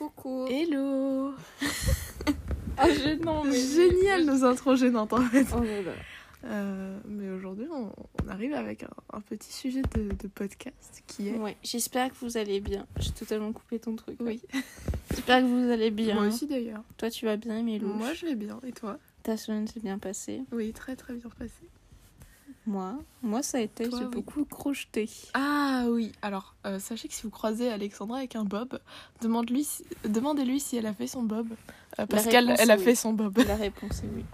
Coucou. Hello Ah, gênant, mais. Génial nos intros gênantes en fait. Oh là là. Euh, mais aujourd'hui on, on arrive avec un, un petit sujet de, de podcast qui est... Ouais, j'espère que vous allez bien. J'ai totalement coupé ton truc. là. Oui, J'espère que vous allez bien. moi aussi d'ailleurs. Toi, tu vas bien, Mélou Moi je vais bien et toi? Ta semaine s'est bien passée. Oui, très très bien passé. Moi, moi ça a été, j'ai oui. beaucoup crocheté. Ah oui, alors euh, sachez que si vous croisez Alexandra avec un bob, demande-lui si- demandez-lui si elle a fait son bob. Euh, parce qu'elle elle a oui. fait son bob. La réponse est oui.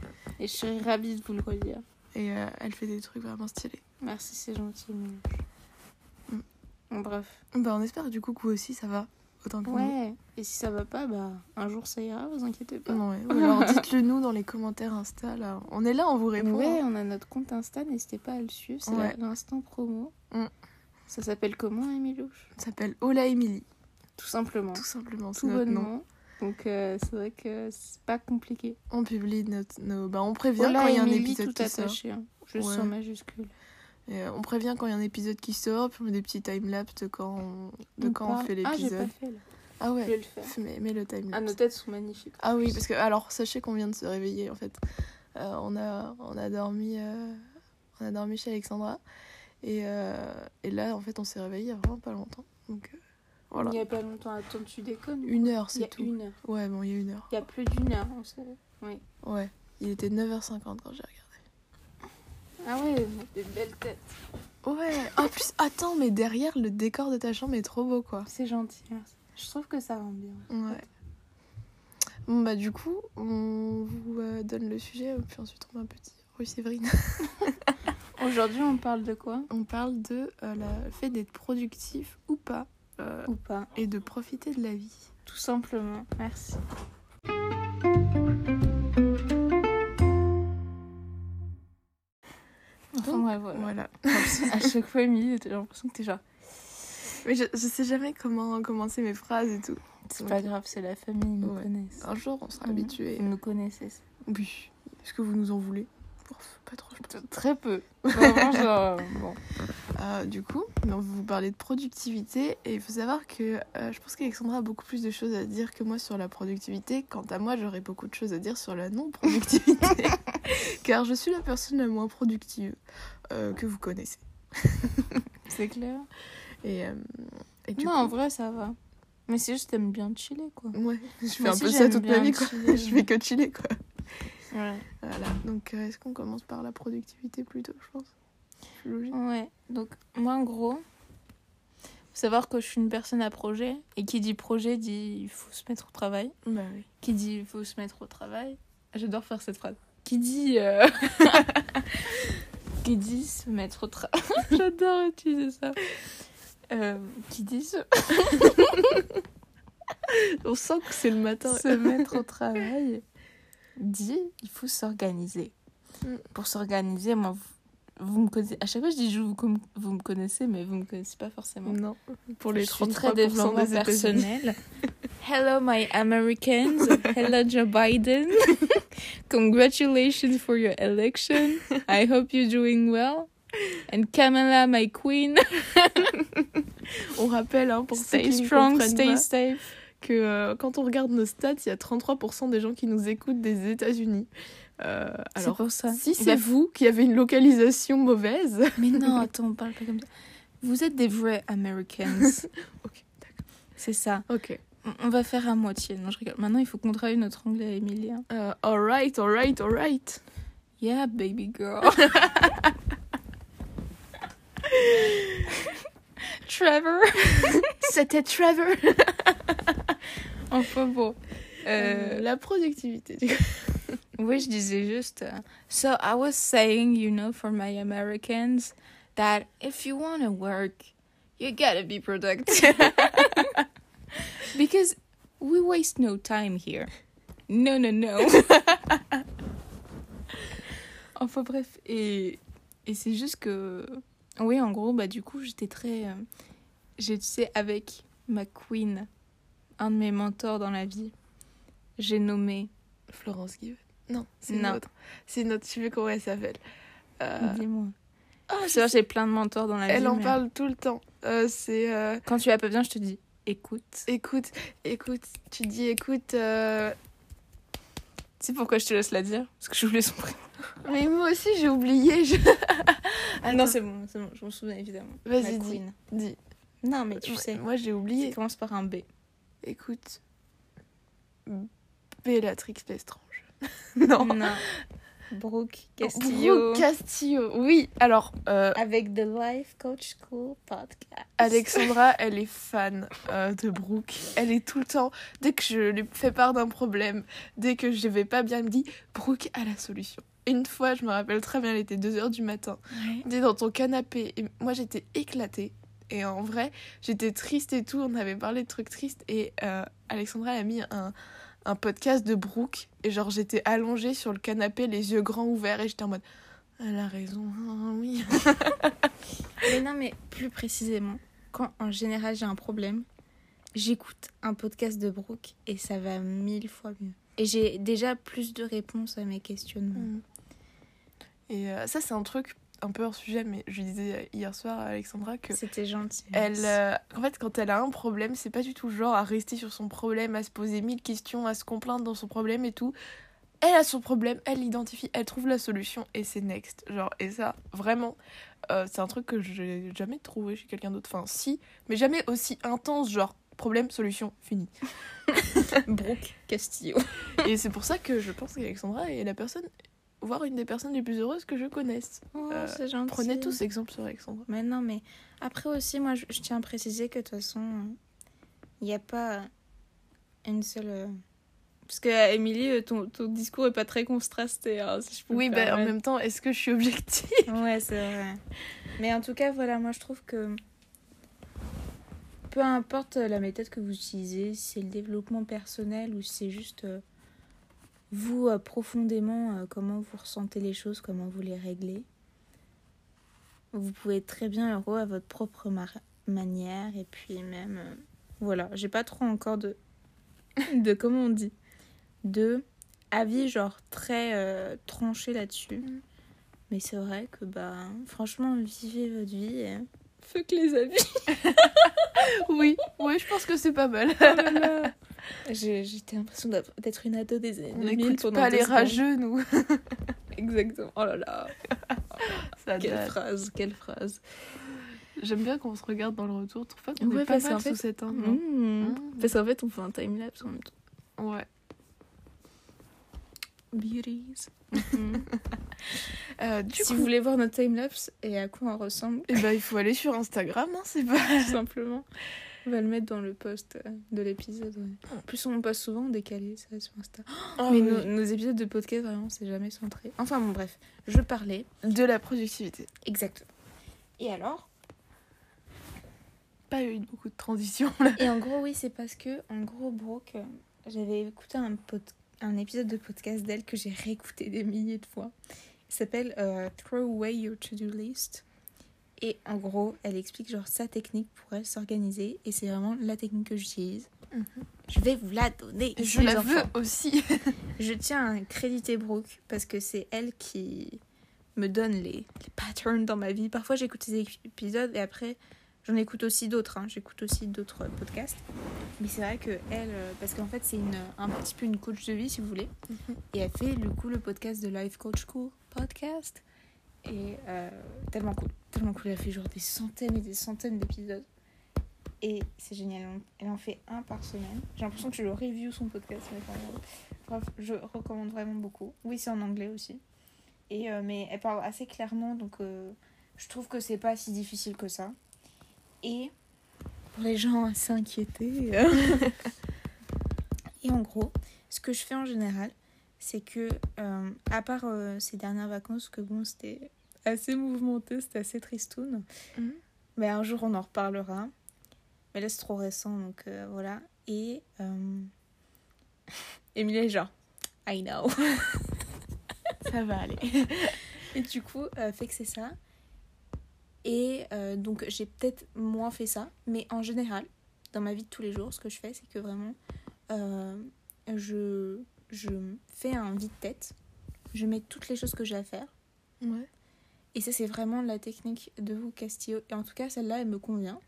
Et je serais ravie de vous le redire. Et euh, elle fait des trucs vraiment stylés. Merci, c'est gentil. Mm. Bon, bref. Bah on espère du coup que vous aussi ça va. Autant que nous. Ouais, et si ça va pas, bah un jour ça ira, vous inquiétez pas. Non, ouais. Ou alors dites-le nous dans les commentaires Insta. Là. On est là, on vous répond. Ouais, on a notre compte Insta, n'hésitez pas à le suivre, c'est Ouais. l'instant promo. Mm. Ça s'appelle comment, Emilouche Ça s'appelle Ola Emily, Tout simplement. tout simplement. c'est Tout notre nom. bonnement. Donc euh, c'est vrai que c'est pas compliqué. On publie notre, nos... bah, on prévient Voilà, quand il y a un épisode tout attaché, hein. juste Ouais. sur majuscule. Et, euh, on prévient quand il y a un épisode qui sort, puis on met des petits timelapses de quand on, de On quand on fait Ah, j'ai l'épisode. pas fait là. Ah, Je ouais, vais le faire. le Ah, nos têtes sont magnifiques. Ah oui, parce que alors sachez qu'on vient de se réveiller en fait. Euh, on a on a dormi euh, on a dormi chez Alexandra et, euh, et là en fait on s'est réveillé il y a vraiment pas longtemps. Donc voilà. Il n'y a pas longtemps. Attends, tu déconnes Une heure c'est tout. une heure. Ouais bon il y a une heure. Il y a plus d'une heure, on sait. Oui. Ouais. Il était 9h50 quand j'ai regardé. Ah ouais, des belles têtes. Ouais. En plus attends mais derrière le décor de ta chambre est trop beau quoi. C'est gentil, merci. Je trouve que ça rend bien. Ouais. Bon bah du coup on vous euh, donne le sujet puis ensuite on met un petit Rue Séverine. Aujourd'hui, on parle de quoi? On parle de euh, la- le fait d'être productif ou pas. euh, Ou pas et de profiter de la vie. Tout simplement. Merci. Voilà. À chaque fois, Emilie, j'ai l'impression que t'es genre. Mais je, je sais jamais comment commencer mes phrases et tout. C'est pas grave, c'est la famille, ils nous Ouais. connaissent. Un jour, on sera Mhm. habitué. Ils nous connaissaient. Oui. Est-ce que vous nous en voulez? Pas trop, je pense. Très peu. Vraiment, genre. Bon. Euh, du coup, on vous parler de productivité. Et il faut savoir que euh, je pense qu'Alexandra a beaucoup plus de choses à dire que moi sur la productivité. Quant à moi, j'aurais beaucoup de choses à dire sur la non-productivité. Car je suis la personne la moins productive euh, que vous connaissez. C'est clair. Et, euh, et du non, coup, en vrai, ça va. Mais c'est juste, t'aimes bien chiller, quoi. Ouais, je fais Moi un aussi, peu ça toute ma vie, quoi. chiller. je fais que chiller, quoi. Ouais. Voilà, donc euh, est-ce qu'on commence par la productivité plutôt, je pense? Logique. Ouais. Donc, moi, en gros, faut savoir que je suis une personne à projet. Et qui dit projet dit il faut se mettre au travail. Bah oui. Qui dit il faut se mettre au travail. J'adore faire cette phrase. Qui dit. euh, qui dit se mettre au travail. J'adore utiliser ça. Euh, qui dit se... On sent que c'est le matin. se mettre au travail dit il faut s'organiser. Mm. Pour s'organiser, moi, vous, me connaissez. À chaque fois, je dis je vous, vous me connaissez, mais vous me connaissez pas forcément. Non, pour les Je suis 33% très développement personnel. Hello, my Americans. Hello, Joe Biden. Congratulations for your election. I hope you're doing well. And Kamala, my queen. On rappelle, hein, pour Stay ceux qui ne strong, stay pas, safe. que euh, quand on regarde nos stats, il y a 33% des gens qui nous écoutent des États-Unis. Euh, alors, pour ça. si c'est Bah, vous qui avez une localisation mauvaise, Mais non, attends, on parle pas comme ça. Vous êtes des vrais Americans. Ok, C'est ça. ok. On- va faire à moitié. Non, je rigole. Maintenant, il faut qu'on travaille notre anglais, Emilia. Euh, alright, alright, alright. Yeah, baby girl. Trevor. C'était Trevor. Enfin bon. Euh, la productivité, du coup. oui, je disais juste. euh, so I was saying, you know, for my Americans, that if you want to work, you gotta be productive. Because we waste no time here. No, no, no. enfin bref, et, et c'est juste que. Oui, en gros, bah du coup, j'étais très. euh, tu sais, avec ma queen, un de mes mentors dans la vie, j'ai nommé. Florence Give. Non, c'est une autre. C'est une autre, je sais plus comment elle s'appelle. Euh, Dis-moi. ah, je C'est vrai, sais. j'ai plein de mentors dans la vie. elle en mais parle tout le temps. Euh, c'est. euh, Quand tu vas pas bien, je te dis. écoute. Écoute, écoute, tu dis écoute. Tu sais pourquoi je te laisse la dire? Parce que je voulais son prénom. Mais moi aussi j'ai oublié. Je... Ah non, c'est bon, c'est bon, je m'en souviens évidemment. Vas-y, dis. dis. Non, mais tu Ouais, sais, Moi j'ai ça oublié. commence par un B. Écoute. Bellatrix Lestrange. non. Non. Brooke Castillo. Brooke Castillo. Oui, alors euh, Avec The Life Coach School Podcast. Alexandra, elle est fan euh, de Brooke. Elle est tout le temps, dès que je lui fais part d'un problème, dès que je vais pas bien, elle me dit Brooke a la solution. Une fois, je me rappelle très bien, il était 2h du matin. Ouais. On était dans ton canapé et moi j'étais éclatée. Et en vrai, j'étais triste et tout. On avait parlé de trucs tristes et euh, Alexandra elle a mis un, un podcast de Brooke. Et genre, j'étais allongée sur le canapé, les yeux grands ouverts et j'étais en mode Elle a raison, hein, oui. Mais non, mais plus précisément, quand en général j'ai un problème, j'écoute un podcast de Brooke et ça va mille fois mieux. Et j'ai déjà plus de réponses à mes questionnements. Et euh, ça, c'est un truc un peu hors sujet, mais je disais hier soir à Alexandra que. C'était gentil. Elle, euh, en fait, quand elle a un problème, c'est pas du tout genre à rester sur son problème, à se poser mille questions, à se complaindre dans son problème et tout. Elle a son problème, elle l'identifie, elle trouve la solution et c'est next. Genre, et ça, vraiment, euh, c'est un truc que j'ai jamais trouvé chez quelqu'un d'autre. Enfin, si, mais jamais aussi intense, genre, problème, solution, fini. Brooke Castillo. et c'est pour ça que je pense qu'Alexandra est la personne, voire une des personnes les plus heureuses que je connaisse. Oh, Euh, c'est gentil. Prenez tous exemple sur Alexandra. Mais non, mais après aussi, moi, je, je tiens à préciser que de toute façon, il n'y a pas une seule. euh, Parce que, Émilie, euh, ton, ton discours est pas très contrasté, hein, si je peux me Oui, bah, en même temps, est-ce que je suis objective? Ouais, c'est vrai. Mais en tout cas, voilà, moi je trouve que peu importe la méthode que vous utilisez, si c'est le développement personnel ou si c'est juste euh, vous euh, profondément euh, comment vous ressentez les choses, comment vous les réglez, vous pouvez être très bien heureux à votre propre manière et puis même euh, voilà, j'ai pas trop encore de de comment on dit de avis genre très euh, tranché là-dessus. Mm. Mais c'est vrai que, bah, franchement, vivez votre vie. Et... Fuck les avis. Oui, oui, je pense que c'est pas mal. J'ai J'étais l'impression d'être une ado des années On 2000 n'écoute pendant pas les rageux, nous. Exactement. Oh là là. Ça Quelle date. phrase, quelle phrase. J'aime bien qu'on se regarde dans le retour. Trouve pas qu'on Ouais, est pas mal qu'en fait- sous cet angle. Mmh. Mmh. Parce qu'en fait, on fait un timelapse en même temps. Ouais. Beauties. Euh, du si coup, vous voulez voir notre timelapse et à quoi on ressemble, eh ben, il faut aller sur Instagram, hein, c'est pas... tout simplement, on va le mettre dans le post euh, de l'épisode. ouais. En plus, on passe souvent en décalé, ça, sur Insta. Oh, Mais oui. nos, nos épisodes de podcast, vraiment, c'est jamais centré. Enfin bon, bref, je parlais. De la productivité. Exactement. Et alors? Pas eu beaucoup de transition, là. Et en gros, oui, c'est parce que, en gros, Brooke, euh, j'avais écouté un épisode de podcast d'elle que j'ai réécouté des milliers de fois. Il s'appelle euh, Throw Away Your To-Do List. Et en gros, elle explique genre sa technique pour elle s'organiser. Et c'est vraiment la technique que j'utilise. Mhm. Je vais vous la donner. Je la veux aussi. Je tiens à créditer Brooke parce que c'est elle qui me donne les, les patterns dans ma vie. Parfois, j'écoute ses épisodes et après, j'en écoute aussi d'autres. hein. J'écoute aussi d'autres podcasts. Mais c'est vrai que elle, euh, parce qu'en fait, c'est une, un petit peu une coach de vie, si vous voulez. Et elle fait du coup le podcast de Life Coach School Podcast. Et euh, tellement cool. Tellement cool. Elle a fait genre des centaines et des centaines d'épisodes. Et c'est génial. Elle en fait un par semaine. J'ai l'impression que je le review son podcast. mais Bref, je recommande vraiment beaucoup. Oui, c'est en anglais aussi. Et, euh, mais elle parle assez clairement, donc euh, je trouve que c'est pas si difficile que ça. Et pour les gens assez inquiétés. euh, et en gros, ce que je fais en général, c'est que, à part ces dernières vacances, que bon, c'était assez mouvementé, c'était assez tristoun. Mhm. Mais un jour, on en reparlera. Mais là, c'est trop récent, donc euh, voilà. Et. Euh... Emilie est genre, I know. Ça va aller. Et du coup, euh, fait que c'est ça. Et euh, donc, j'ai peut-être moins fait ça. Mais en général, dans ma vie de tous les jours, ce que je fais, c'est que vraiment, euh, je, je fais un vide-tête. Je mets toutes les choses que j'ai à faire. Ouais. Et ça, c'est vraiment la technique de vous, Castillo. Et en tout cas, celle-là, elle me convient.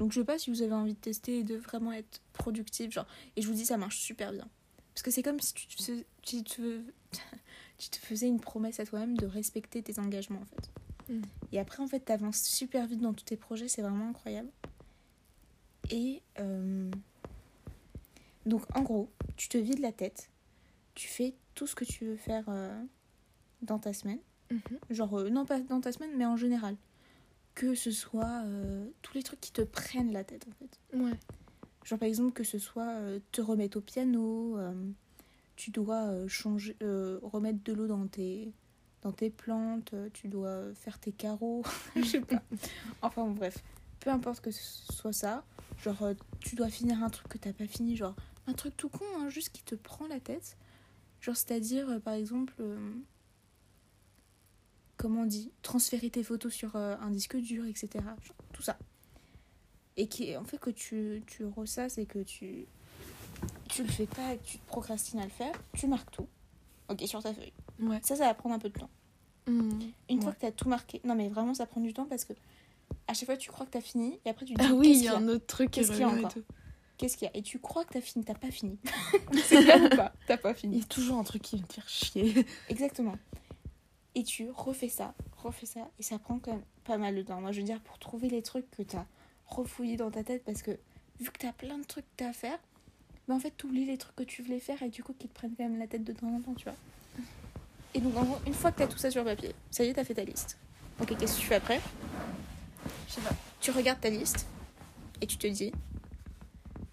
Donc je sais pas si vous avez envie de tester et de vraiment être productif. Genre, et je vous dis, ça marche super bien. Parce que c'est comme si tu, te- tu te, tu te faisais une promesse à toi-même de respecter tes engagements en fait. Mm. Et après, en fait, t'avances super vite dans tous tes projets, c'est vraiment incroyable. Et euh, donc, en gros, tu te vides la tête, tu fais tout ce que tu veux faire euh, dans ta semaine. Mhm. Genre, euh, non pas dans ta semaine, mais en général. Que ce soit euh, tous les trucs qui te prennent la tête, en fait. Ouais. Genre, par exemple, que ce soit euh, te remettre au piano, tu dois changer, remettre de l'eau dans tes, dans tes plantes, tu dois faire tes carreaux, je sais pas. Enfin, bref. Peu importe que ce soit ça, genre, tu dois finir un truc que t'as pas fini, genre, un truc tout con, hein, juste qui te prend la tête. Genre, c'est-à-dire, par exemple, comment on dit, transférer tes photos sur euh, un disque dur, etc. Tout ça. Et qui, en fait, que tu, tu ressasses et que tu, tu le fais pas et que tu te procrastines à le faire, tu marques tout. Ok, sur ta feuille. Ouais. Ça, ça va prendre un peu de temps. Mhm. Une Ouais. fois que tu as tout marqué, non mais vraiment, ça prend du temps parce que à chaque fois, tu crois que tu as fini et après, tu te dis Ah oui, il y a un autre truc Qu'est-ce qu'il y a encore. Qu'est-ce qu'il y a? Et tu crois que tu as fini, t'as pas fini. C'est ou pas? T'as pas Il fini. y a toujours un truc qui va te faire chier. Exactement. Et tu refais ça, refais ça, et ça prend quand même pas mal de temps. Moi, je veux dire, pour trouver les trucs que tu as refouillés dans ta tête, parce que vu que tu as plein de trucs que t'as à faire, bah en fait, tu oublies les trucs que tu voulais faire et du coup, qui te prennent quand même la tête de temps en temps, tu vois. Et donc, en gros, une fois que tu as tout ça sur papier, ça y est, tu as fait ta liste. Ok, qu'est-ce que tu fais après? Je sais pas. Tu regardes ta liste et tu te dis.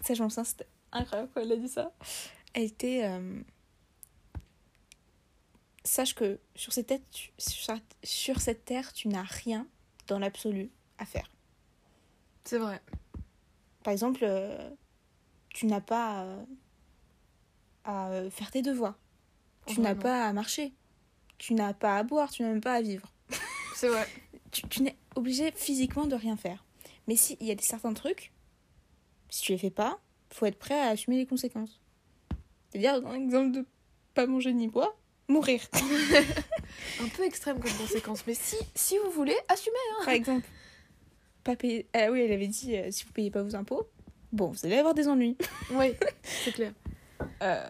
Ça, j'en sens, c'était incroyable quand elle a dit ça. Elle était. euh, Sache que sur cette, tête, tu- sur, cette- sur cette terre, tu n'as rien dans l'absolu à faire. C'est vrai. Par exemple, euh, tu n'as pas euh, à euh, faire tes devoirs. Tu n'as pas à marcher. Tu n'as pas à boire. Tu n'as même pas à vivre. C'est vrai. tu, tu n'es obligé physiquement de rien faire. Mais s'il y a des certains trucs, si tu les fais pas, faut être prêt à assumer les conséquences. C'est-à-dire, dans l'exemple de pas manger ni boire, mourir. Un peu extrême comme conséquence. Mais si, si vous voulez, assumez. Par exemple, pas payer. Ah oui, elle avait dit euh, si vous payez pas vos impôts, bon, vous allez avoir des ennuis Oui, c'est clair. euh,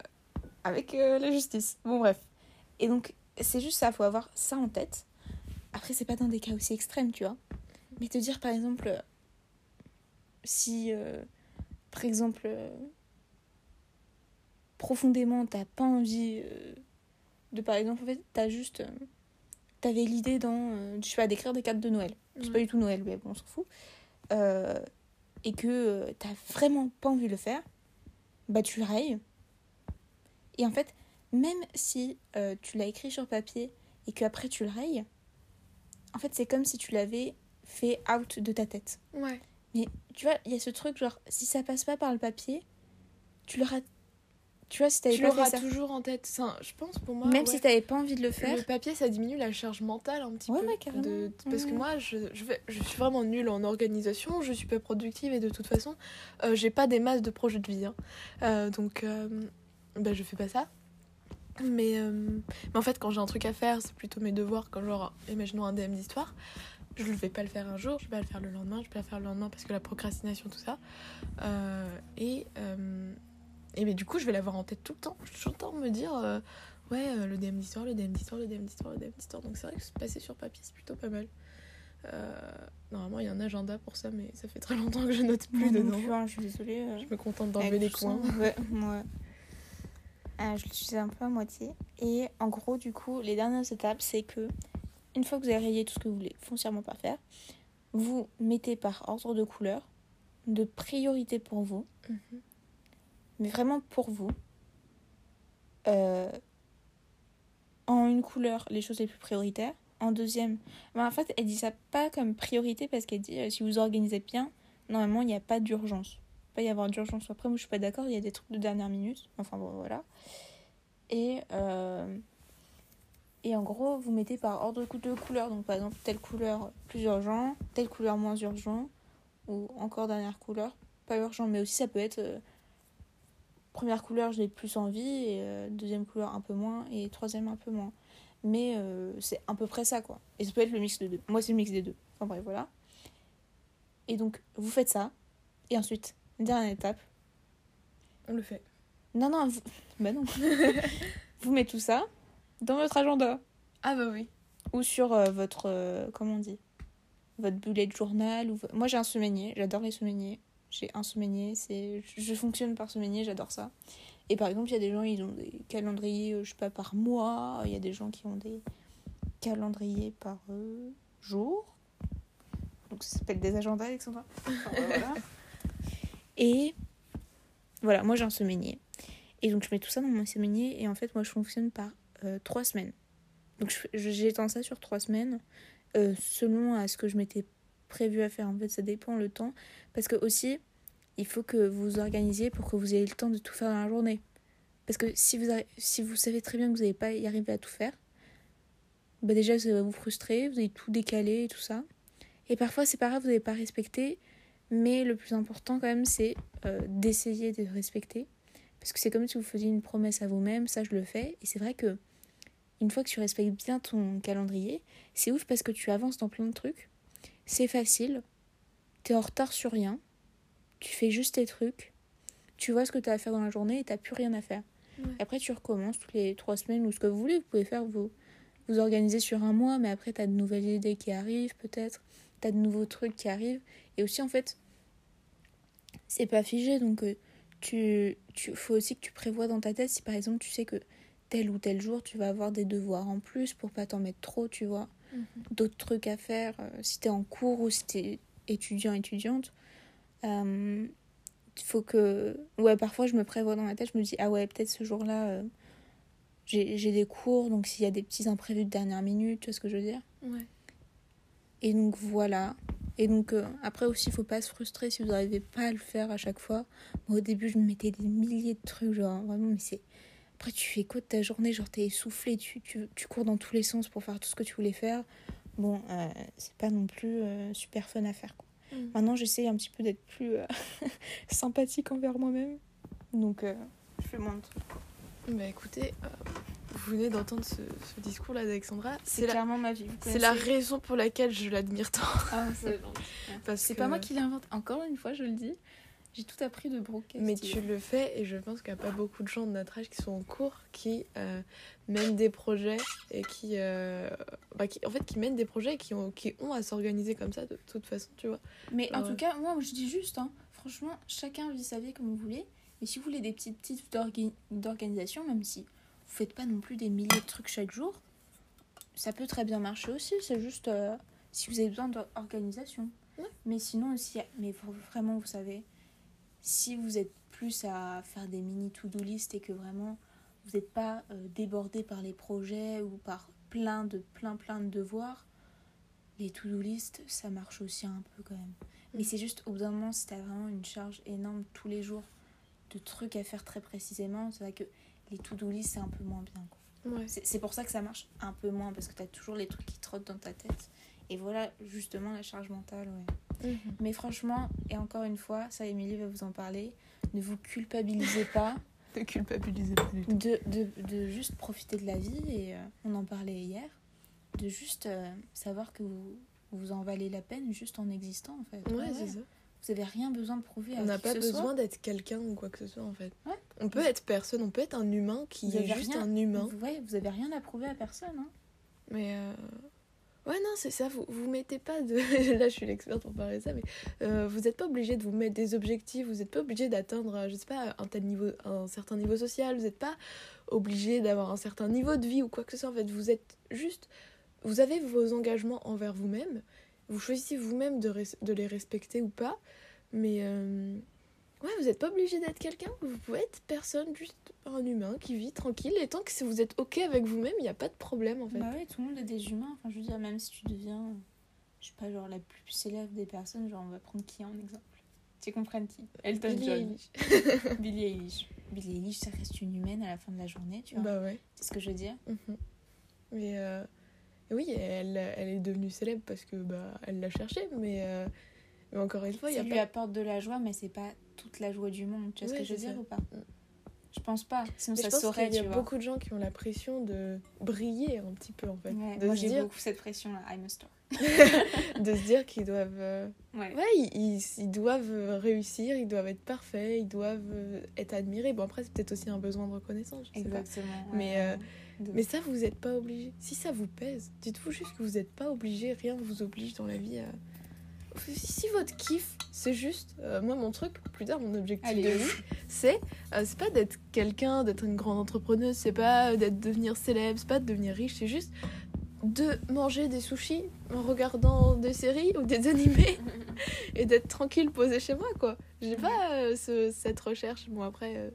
avec euh, la justice. Bon, bref. Et donc, c'est juste ça, faut avoir ça en tête. Après, c'est pas dans des cas aussi extrêmes, tu vois. Mais te dire, par exemple, si, par exemple, profondément, t'as pas envie de, par exemple, en fait, t'as juste. euh, T'avais l'idée dans, euh, je sais pas, d'écrire des cartes de Noël. C'est pas du tout Noël, mais bon, on s'en fout. Euh, et que t'as vraiment pas envie de le faire, bah tu le rayes. Et en fait, même si euh, tu l'as écrit sur papier et qu'après tu le rayes, en fait, c'est comme si tu l'avais fait out de ta tête. Ouais. Mais tu vois, il y a ce truc, genre, si ça passe pas par le papier, tu l'auras. Tu vois, si t'avais Tu pas l'auras fait ça. toujours en tête. Je pense pour moi. Même ouais. si t'avais pas envie de le faire. Le papier, ça diminue la charge mentale un petit Ouais, peu. ouais, carrément. de- Parce que moi, je, je, vais- je suis vraiment nulle en organisation, je suis pas productive et de toute façon, euh, j'ai pas des masses de projets de vie. hein. Euh, donc, euh, bah, je fais pas ça. Mais, euh, mais en fait, quand j'ai un truc à faire, c'est plutôt mes devoirs. Quand, genre, imaginons un DM d'histoire, je ne vais pas le faire un jour, je vais pas le faire le lendemain, je vais pas le faire le lendemain parce que la procrastination, tout ça. Euh, et, euh, et mais du coup, je vais l'avoir en tête tout le temps. Je suis tout le temps me dire. euh, Ouais, euh, le DM d'histoire, le DM d'histoire, le DM d'histoire, le DM d'histoire. Donc c'est vrai que se passer sur papier, c'est plutôt pas mal. Euh, normalement, il y a un agenda pour ça, mais ça fait très longtemps que je note plus non dedans. plus, hein, je suis désolée. Je me contente d'enlever les coins. Ouais, ouais. Euh, je l'utilisais un peu à moitié. Et en gros, du coup, les dernières étapes, c'est que une fois que vous avez rayé tout ce que vous voulez foncièrement pas faire, vous mettez par ordre de couleur, de priorité pour vous, Mhm. Vraiment pour vous, euh, en une couleur, les choses les plus prioritaires. En deuxième, ben, en fait, elle dit ça pas comme priorité parce qu'elle dit euh, si vous organisez bien, normalement, il n'y a pas d'urgence. Il peut y avoir d'urgence. Après, moi, je suis pas d'accord, il y a des trucs de dernière minute. Enfin, bon, voilà. Et, euh, et en gros, vous mettez par ordre de couleur. Donc, par exemple, telle couleur plus urgent, telle couleur moins urgent, ou encore dernière couleur, pas urgent, mais aussi ça peut être. Première couleur, j'ai plus envie, et euh, deuxième couleur, un peu moins, et troisième, un peu moins. Mais euh, c'est à peu près ça, quoi. Et ça peut être le mix de deux. Moi, c'est le mix des deux. Enfin bref, voilà. Et donc, vous faites ça. Et ensuite, dernière étape. On le fait. Non, non, vous... bah non. vous mettez tout ça dans votre agenda. Ah bah oui. Ou sur euh, votre. comment on dit Votre bullet journal. Ou... Moi, j'ai un semainier. J'adore les semainiers. J'ai un semainier. c'est Je fonctionne par semainier. J'adore ça. Et par exemple, il y a des gens, ils ont des calendriers, euh, je sais pas, par mois. Il y a des gens qui ont des calendriers par euh, jour. Donc, ça s'appelle des agendas, Alexandra. Enfin, euh, voilà. Et voilà, moi, j'ai un semainier. Et donc, je mets tout ça dans mon semainier. Et en fait, moi, je fonctionne par euh, trois semaines. Donc j'étends ça sur trois semaines, euh, selon à ce que je m'étais prévu à faire. En fait, ça dépend le temps. Parce que aussi, il faut que vous vous organisiez pour que vous ayez le temps de tout faire dans la journée. Parce que si vous, si vous savez très bien que vous n'allez pas y arriver à tout faire, bah déjà, ça va vous frustrer, vous allez tout décaler et tout ça. Et parfois, c'est pas grave, vous n'avez pas respecté. Mais le plus important, quand même, c'est euh, d'essayer de respecter. Parce que c'est comme si vous faisiez une promesse à vous-même, ça je le fais. Et c'est vrai que une fois que tu respectes bien ton calendrier, c'est ouf parce que tu avances dans plein de trucs. C'est facile. T'es en retard sur rien. Tu fais juste tes trucs. Tu vois ce que t'as à faire dans la journée et t'as plus rien à faire. Ouais. Après, tu recommences toutes les trois semaines ou ce que vous voulez. Vous pouvez faire vous, vous organiser sur un mois, mais après, t'as de nouvelles idées qui arrivent peut-être. T'as de nouveaux trucs qui arrivent. Et aussi, en fait, c'est pas figé. Donc, euh, tu, tu faut aussi que tu prévois dans ta tête si par exemple tu sais que tel ou tel jour tu vas avoir des devoirs en plus pour pas t'en mettre trop, tu vois. Mhm. D'autres trucs à faire euh, si t'es en cours ou si t'es étudiant, étudiante. Euh, Il faut que. Ouais, parfois je me prévois dans ma tête, je me dis, ah ouais, peut-être ce jour-là, euh, j'ai j'ai des cours, donc s'il y a des petits imprévus de dernière minute, tu vois ce que je veux dire? Ouais. et donc voilà. Et donc euh, après aussi, il faut pas se frustrer si vous n'arrivez pas à le faire à chaque fois. Moi, au début, je me mettais des milliers de trucs, genre vraiment, mais c'est. Après, tu fais quoi de ta journée? Genre, t'es essoufflé, tu, tu, tu cours dans tous les sens pour faire tout ce que tu voulais faire. Bon, euh, c'est pas non plus euh, super fun à faire. Quoi. Mm. Maintenant, j'essaie un petit peu d'être plus euh, sympathique envers moi-même. Donc, euh, je fais moins de trucs. Bah écoutez, euh, vous venez d'entendre ce, ce discours-là d'Alexandra. C'est C'est la, clairement ma vie. c'est la raison pour laquelle je l'admire tant. Ah, c'est que- pas moi qui l'ai inventé. Encore une fois, je le dis. J'ai tout appris de Brooke. Mais tu le fais et je pense qu'il n'y a pas beaucoup de gens de notre âge qui sont en cours qui euh, mènent des projets et qui, euh, bah, qui- en fait qui mènent des projets et qui ont, qui ont à s'organiser comme ça de toute façon, tu vois. Mais Ah en ouais. tout cas, moi, je dis juste, hein, franchement, chacun vit sa vie comme vous voulez. Mais si vous voulez des petites tips d'orga- d'organisation, même si vous faites pas non plus des milliers de trucs chaque jour, ça peut très bien marcher aussi. C'est juste euh, si vous avez besoin d'organisation. Ouais. Mais sinon aussi, mais vraiment, vous savez, si vous êtes plus à faire des mini to-do list et que vraiment vous n'êtes pas euh, débordé par les projets ou par plein de plein plein de devoirs, les to-do list, ça marche aussi un peu quand même. Mais Mm. c'est juste au bout d'un moment, si t'as vraiment une charge énorme tous les jours de trucs à faire très précisément, c'est vrai que les to-do list, c'est un peu moins bien. Ouais. C'est c'est pour ça que ça marche un peu moins, parce que t'as toujours les trucs qui trottent dans ta tête. Et voilà, justement, la charge mentale, ouais. Mhm. Mais franchement, et encore une fois, ça, Émilie va vous en parler, ne vous culpabilisez pas Ne culpabilisez pas du tout. de, de, de juste profiter de la vie, et euh, on en parlait hier, de juste euh, savoir que vous, vous en valez la peine juste en existant, en fait. Ouais, c'est ça. Vous avez rien besoin de prouver à On n'a pas besoin d'être quelqu'un ou quoi que ce soit en fait. Ouais. On peut être personne, on peut être un humain qui Vous est juste rien- un humain. Vous, ouais, vous avez rien à prouver à personne. Hein. Mais euh, ouais, non, c'est ça. Vous vous mettez pas de. Là, je suis l'experte pour parler de ça, mais euh, vous n'êtes pas obligé de vous mettre des objectifs. Vous n'êtes pas obligé d'atteindre, euh, je sais pas, un tel niveau, un certain niveau social. Vous n'êtes pas obligé d'avoir un certain niveau de vie ou quoi que ce soit. En fait, vous êtes juste. Vous avez vos engagements envers vous-même. Vous choisissez vous-même de, de les respecter ou pas. Mais euh, ouais, vous n'êtes pas obligé d'être quelqu'un. Vous pouvez être personne, juste un humain qui vit tranquille. Et tant que vous êtes ok avec vous-même, il n'y a pas de problème en fait. Bah ouais, tout le monde est des humains. Enfin, je veux dire, même si tu deviens, je sais pas, genre la plus célèbre des personnes, genre on va prendre qui en exemple Tu comprends qui? Elton Billie John. Eilish. Billie Eilish. Billie Eilish, ça reste une humaine à la fin de la journée, tu vois. Bah ouais. C'est ce que je veux dire. Mhm. Mais euh, oui, elle, elle est devenue célèbre parce que bah elle l'a cherché, mais, euh, mais encore une fois, il y ça a lui pas. apporte de la joie, mais c'est pas toute la joie du monde. Tu vois ce que je veux dire ça. ou pas Je pense pas. Sinon, Mais ça je pense saurait, qu'il y a vois. beaucoup de gens qui ont la pression de briller un petit peu en fait. Ouais, de moi j'ai dire, beaucoup cette pression là, I'm a star. de se dire qu'ils doivent. euh, Ouais. Ouais, ils, ils- ils doivent réussir, ils doivent être parfaits, ils doivent euh, être admirés. Bon, après, c'est peut-être aussi un besoin de reconnaissance, je sais pas. Exactement. Mais, euh, Mais ça, vous n'êtes pas obligé. Si ça vous pèse, dites-vous juste que vous n'êtes pas obligé, rien ne vous oblige dans la vie à. Si votre kiff, c'est juste. euh, moi, mon truc, plus tard, mon objectif Allez, de vie, c'est euh, c'est pas d'être quelqu'un, d'être une grande entrepreneuse, c'est pas d'être devenir célèbre, c'est pas de devenir riche, c'est juste de manger des sushis en regardant des séries ou des animés et d'être tranquille posé chez moi quoi. J'ai pas euh, ce- cette recherche. Bon après euh,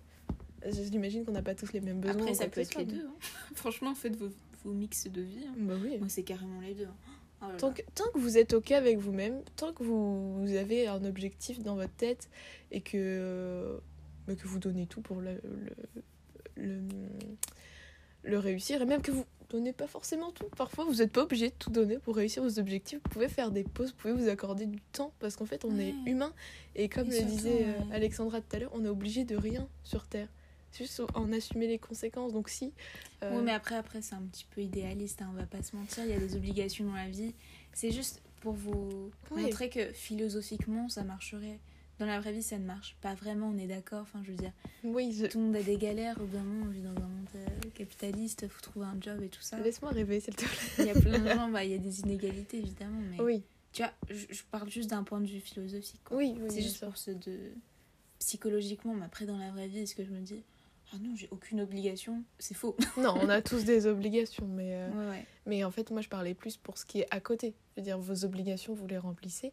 j'imagine qu'on n'a pas tous les mêmes besoins. Après, ça peut être les deux. hein. Franchement, faites vos, vos mix de vie. hein. Bah oui. Moi, c'est carrément les deux. hein. Oh là. Tant que, tant que vous êtes OK avec vous-même, tant que vous, vous avez un objectif dans votre tête et que, euh, bah, que vous donnez tout pour le, le, le, le réussir, et même que vous donnez pas forcément tout. Parfois, vous n'êtes pas obligé de tout donner pour réussir vos objectifs. Vous pouvez faire des pauses, vous pouvez vous accorder du temps parce qu'en fait, on est humain. Et comme Et le surtout, disait euh, ouais. Alexandra tout à l'heure, on est obligé de rien sur Terre. C'est juste en assumer les conséquences. Donc si... euh, Oui, mais après, après c'est un petit peu idéaliste, hein, on va pas se mentir. Il y a des obligations dans la vie. C'est juste pour vous Oui. montrer que philosophiquement, ça marcherait. Dans la vraie vie, ça ne marche pas vraiment, on est d'accord. Enfin, je veux dire, Oui, je- tout le monde a des galères. Au bout d'un moment, on vit dans un monde euh, capitaliste, faut trouver un job et tout ça. laisse-moi rêver, s'il te plaît. Il y a plein de gens, bah, il y a des inégalités évidemment, mais Oui, tu vois, je, je parle juste d'un point de vue philosophique. quoi. oui, oui. C'est juste sûr. pour ce de psychologiquement, mais après dans la vraie vie, est-ce que je me dis ah non, j'ai aucune obligation, c'est faux. Non, on a tous des obligations, mais, euh, Ouais, ouais. mais en fait, moi, je parlais plus pour ce qui est à côté. Je veux dire, vos obligations, vous les remplissez.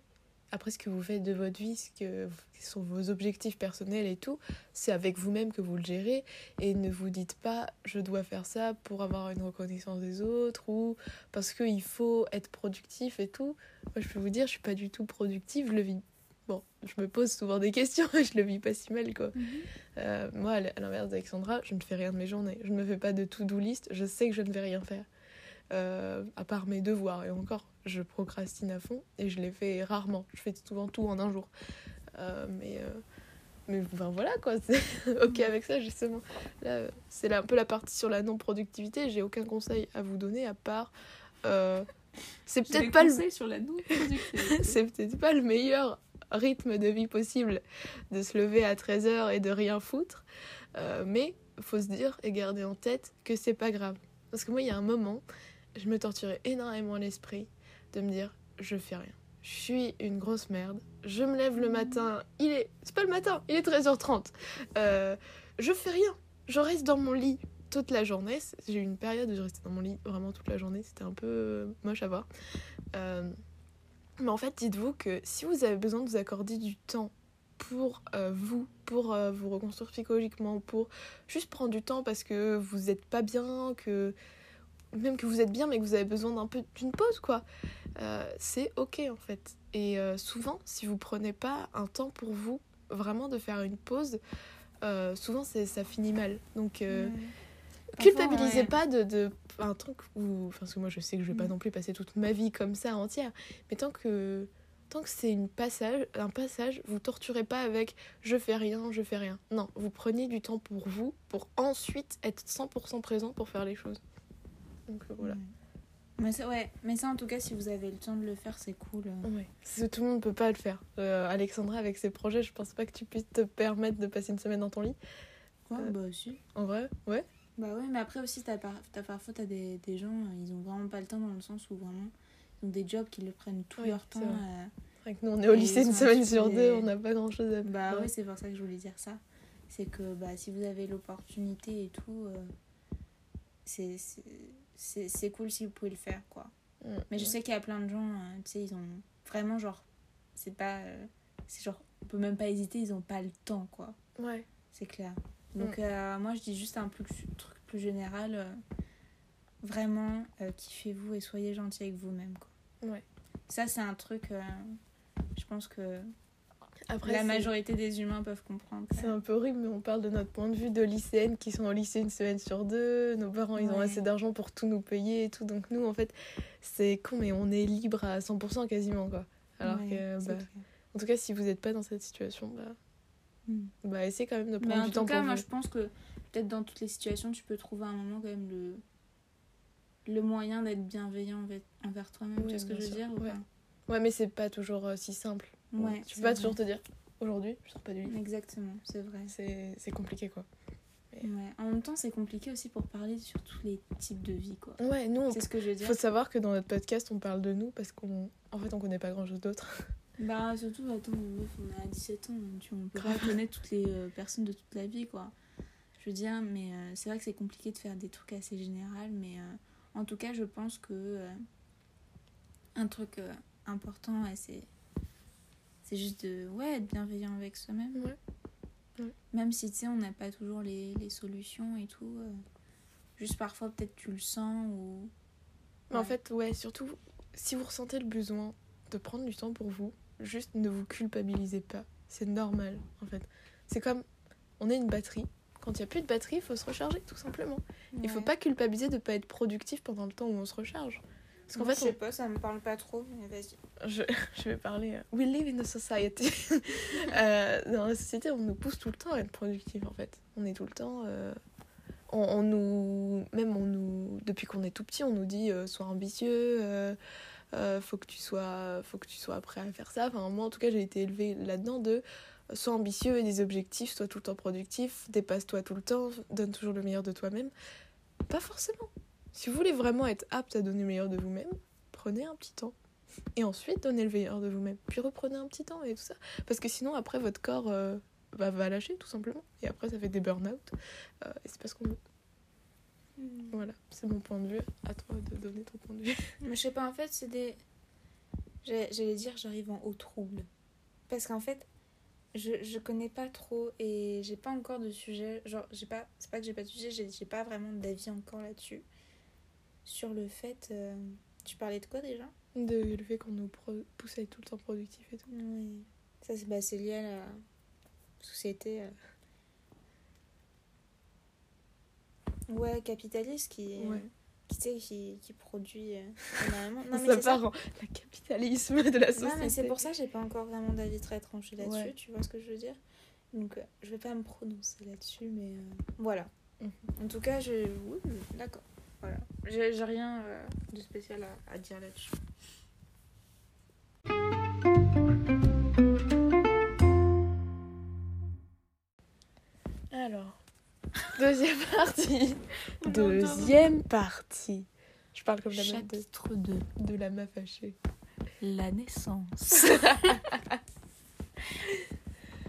Après, ce que vous faites de votre vie, ce que ce sont vos objectifs personnels et tout, c'est avec vous-même que vous le gérez. Et ne vous dites pas, je dois faire ça pour avoir une reconnaissance des autres ou parce qu'il faut être productif et tout. Moi, je peux vous dire, je suis pas du tout productive. Je le vis. Je me pose souvent des questions et je le vis pas si mal, quoi. Euh, moi, à l'inverse d'Alexandra, je ne fais rien de mes journées. Je ne me fais pas de to-do list. Je sais que je ne vais rien faire. Euh, à part mes devoirs. Et encore, je procrastine à fond et je les fais rarement. Je fais souvent tout en un jour. Euh, mais, mais ben voilà quoi. C'est ok avec ça, justement. Là, c'est là un peu la partie sur la non-productivité. J'ai aucun conseil à vous donner à part. euh, c'est peut-être pas le sur la non-productivité. c'est peut-être pas le meilleur rythme de vie possible de se lever à 13h et de rien foutre. Euh, mais faut se dire et garder en tête que c'est pas grave. Parce que moi, il y a un moment, je me torturais énormément l'esprit de me dire je fais rien. Je suis une grosse merde. Je me lève le matin. Il est. C'est pas le matin, il est 13h30. Euh, je fais rien. Je reste dans mon lit toute la journée. J'ai eu une période où je restais dans mon lit vraiment toute la journée. C'était un peu euh, moche à voir. Mais en fait, dites-vous que si vous avez besoin de vous accorder du temps pour euh, vous, pour euh, vous reconstruire psychologiquement, pour juste prendre du temps parce que vous n'êtes pas bien, que même que vous êtes bien mais que vous avez besoin d'un peu d'une pause quoi, euh, c'est ok en fait. Et souvent, si vous prenez pas un temps pour vous, vraiment de faire une pause, souvent ça finit mal. Donc culpabilisez ouais. pas de, de un truc où enfin, parce que moi je sais que je vais pas Mm. non plus passer toute ma vie comme ça entière mais tant que tant que c'est une passage un passage vous torturez pas avec je fais rien je fais rien non vous prenez du temps pour vous pour ensuite être 100% présent pour faire les choses donc euh, voilà Ouais. Mais ça, ouais. Mais ça, en tout cas, si vous avez le temps de le faire, c'est cool. ouais Parce que tout le monde peut pas le faire Euh, Alexandra avec ses projets je pense pas que tu puisses te permettre de passer une semaine dans ton lit Ouais, Euh, bah aussi. en vrai ouais Bah ouais, mais après aussi, t'as par... t'as parfois, t'as des, des gens, ils ont vraiment pas le temps dans le sens où vraiment, ils ont des jobs qui le prennent tout Oui, leur c'est temps. C'est vrai que nous on est au lycée une semaine sur deux on n'a pas grand chose à faire Bah Ouais. c'est pour ça que je voulais dire ça. C'est que bah, si vous avez l'opportunité et tout, euh, c'est- c'est cool si vous pouvez le faire, quoi. Mm, Mais je ouais. sais qu'il y a plein de gens, euh, tu sais, ils ont vraiment genre, c'est pas, euh, c'est genre, on peut même pas hésiter, ils ont pas le temps, quoi. ouais C'est clair. Donc euh, moi je dis juste un plus, truc plus général. euh, vraiment, euh, kiffez-vous et soyez gentil avec vous-même. Ouais. Ça c'est un truc, je pense que après la majorité des humains peuvent comprendre. C'est un peu horrible, mais on parle de notre point de vue de lycéennes qui sont au lycée une semaine sur deux. Nos parents, ils ont assez d'argent pour tout nous payer et tout. Donc nous, en fait, c'est con, mais on est libre à 100% quasiment, quoi. Alors Ouais, que, bah, en tout cas, si vous n'êtes pas dans cette situation, bah, Mm. Bah essayez quand même de prendre en du tout temps cas, pour moi vous. je pense que peut-être dans toutes les situations, tu peux trouver un moment quand même le le moyen d'être bienveillant envers, toi-même. tu Oui, vois ce que je veux sûr, dire ou ouais. Ouais, mais c'est pas toujours euh, si simple. Ouais, tu peux pas vrai. toujours te dire aujourd'hui, je sors pas du lit. Exactement, c'est vrai. C'est compliqué quoi. Ouais. En même temps, c'est compliqué aussi pour parler sur tous les types de vie, quoi. Ouais, nous, on C'est ce que je veux dire. faut savoir que dans notre podcast, on parle de nous parce qu'on en fait, on connaît pas grand chose d'autre. Bah, surtout, attends, meuf, on a 17 ans, donc on peut pas connaître toutes les euh, personnes de toute la vie, quoi. Je veux dire, mais euh, c'est vrai que c'est compliqué de faire des trucs assez généraux, mais euh, en tout cas, je pense que euh, un truc important, ouais, c'est c'est juste de ouais, être bienveillant avec soi-même. Ouais. Ouais. Même si, tu sais, on n'a pas toujours les, les solutions et tout. juste parfois, peut-être tu le sens ou... Mais en fait, ouais, surtout si vous ressentez le besoin de prendre du temps pour vous, juste ne vous culpabilisez pas. C'est normal en fait. C'est comme on est une batterie. Quand il n'y a plus de batterie, il faut se recharger tout simplement. Il faut Ouais. pas culpabiliser de pas être productif pendant le temps où on se recharge. Parce qu'en Moi, fait, je sais pas, ça me parle pas trop, mais vas-y. on- je, je vais parler. euh, We live in a society. Euh, dans la société, on nous pousse tout le temps à être productif en fait. On est tout le temps. euh, on, on nous, même on nous, depuis qu'on est tout petit, on nous dit euh, sois ambitieux. Euh, faut que tu sois, prêt à faire ça. Enfin, moi en tout cas, j'ai été élevée là-dedans de euh, sois ambitieux et des objectifs, sois tout le temps productif, dépasse-toi tout le temps, donne toujours le meilleur de toi-même. Pas forcément. Si vous voulez vraiment être apte à donner le meilleur de vous-même, prenez un petit temps. Et ensuite, donnez le meilleur de vous-même. Puis reprenez un petit temps et tout ça. Parce que sinon, après, votre corps euh, va lâcher, tout simplement. Et après, ça fait des burn-out. Et c'est pas ce qu'on veut. Voilà, c'est mon point de vue. À toi de donner ton point de vue. Mais je sais pas, en fait, c'est des. J'ai- J'allais dire, j'arrive en haut trouble. Parce qu'en fait, je, je connais pas trop et j'ai pas encore de sujet. Genre, j'ai pas. C'est pas que j'ai pas de sujet, j'ai pas vraiment d'avis encore là-dessus. Sur le fait. euh, Tu parlais de quoi déjà? De le fait qu'on nous pousse à être tout le temps productif et tout. Oui. Ça, c'est bah, lié à la société. euh, Ouais, capitaliste qui. Ouais. Qui, qui, qui produit euh, énormément. Non, mais ça c'est ça. part en le capitalisme de la société. Non, mais c'est pour ça que j'ai pas encore vraiment d'avis très tranché là-dessus, Ouais. tu vois ce que je veux dire Donc, euh, je vais pas me prononcer là-dessus, mais euh, voilà. Mhm. En tout cas, je. Oui, d'accord. Voilà. J'ai j'ai rien euh, de spécial à, à dire là-dessus. Alors, deuxième partie. Deuxième partie. Je parle comme la meuf de, Chapitre 2 de la ma fâchée. La naissance.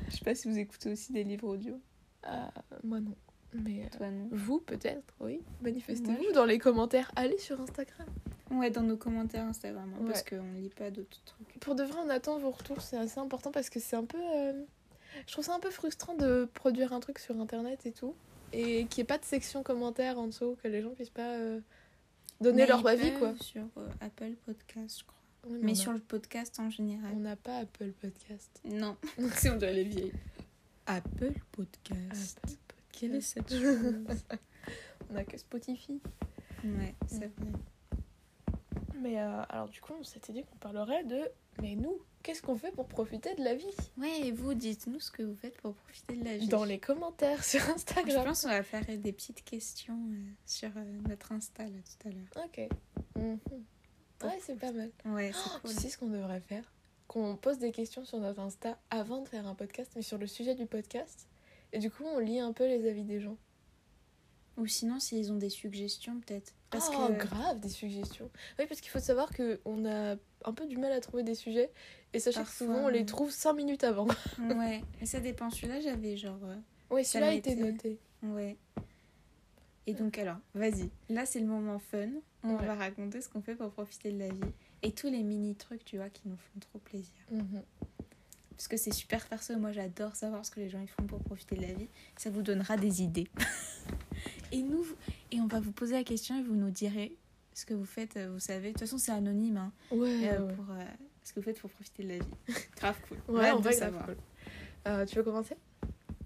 Je sais pas si vous écoutez aussi des livres audio. Euh, moi non. Mais euh, Toi, non vous peut-être, oui. Manifestez-vous dans les commentaires. Allez sur Instagram. Ouais, dans nos commentaires Instagram, hein, parce qu'on lit pas d'autres trucs. Pour de vrai, on attend vos retours. C'est assez important parce que c'est un peu. euh, Je trouve ça un peu frustrant de produire un truc sur internet et tout. Et qu'il n'y ait pas de section commentaires en dessous, que les gens puissent pas euh, donner Mais leur avis quoi. Sur euh, Apple Podcast, je crois. Oui, Mais a- sur le podcast en général. On n'a pas Apple Podcast. Non. si on doit les vieilles. Apple Podcast. Apple Quelle est cette chose? On a que Spotify. Ouais, c'est vrai. Mais euh, alors du coup, on s'était dit qu'on parlerait de mais nous, qu'est-ce qu'on fait pour profiter de la vie Ouais, et vous, dites-nous ce que vous faites pour profiter de la vie. Dans les commentaires sur Je Instagram. pense qu'on va faire des petites questions euh, sur euh, notre Insta là tout à l'heure. Ok. Mhm. Ouais, c'est pas mal. Ouais, c'est Tu cool. sais ce qu'on devrait faire? Qu'on pose des questions sur notre Insta avant de faire un podcast, mais sur le sujet du podcast. Et du coup, on lit un peu les avis des gens. Ou sinon, s'ils ont des suggestions, peut-être. Parce oh, que. grave, des suggestions. Oui, parce qu'il faut savoir qu'on a un peu du mal à trouver des sujets. Et sachez Parfois, que souvent, on les ouais. trouve 5 minutes avant. Ouais, mais ça dépend. Celui-là, j'avais genre. euh, Oui, Ça celui-là a été noté. Ouais. Et donc, alors, vas-y. Là, c'est le moment fun. On Ouais. va raconter ce qu'on fait pour profiter de la vie. Et tous les mini trucs, tu vois, qui nous font trop plaisir. Mhm. Parce que c'est super perso. Moi, j'adore savoir ce que les gens ils font pour profiter de la vie. Ça vous donnera des idées. et nous, et on va vous poser la question et vous nous direz ce que vous faites. Vous savez, de toute façon, c'est anonyme. Hein, Ouais, euh, ouais. pour euh, ce que vous faites pour profiter de la vie. Grave cool. Ouais, vrai, grave savoir. cool. Euh, tu veux commencer?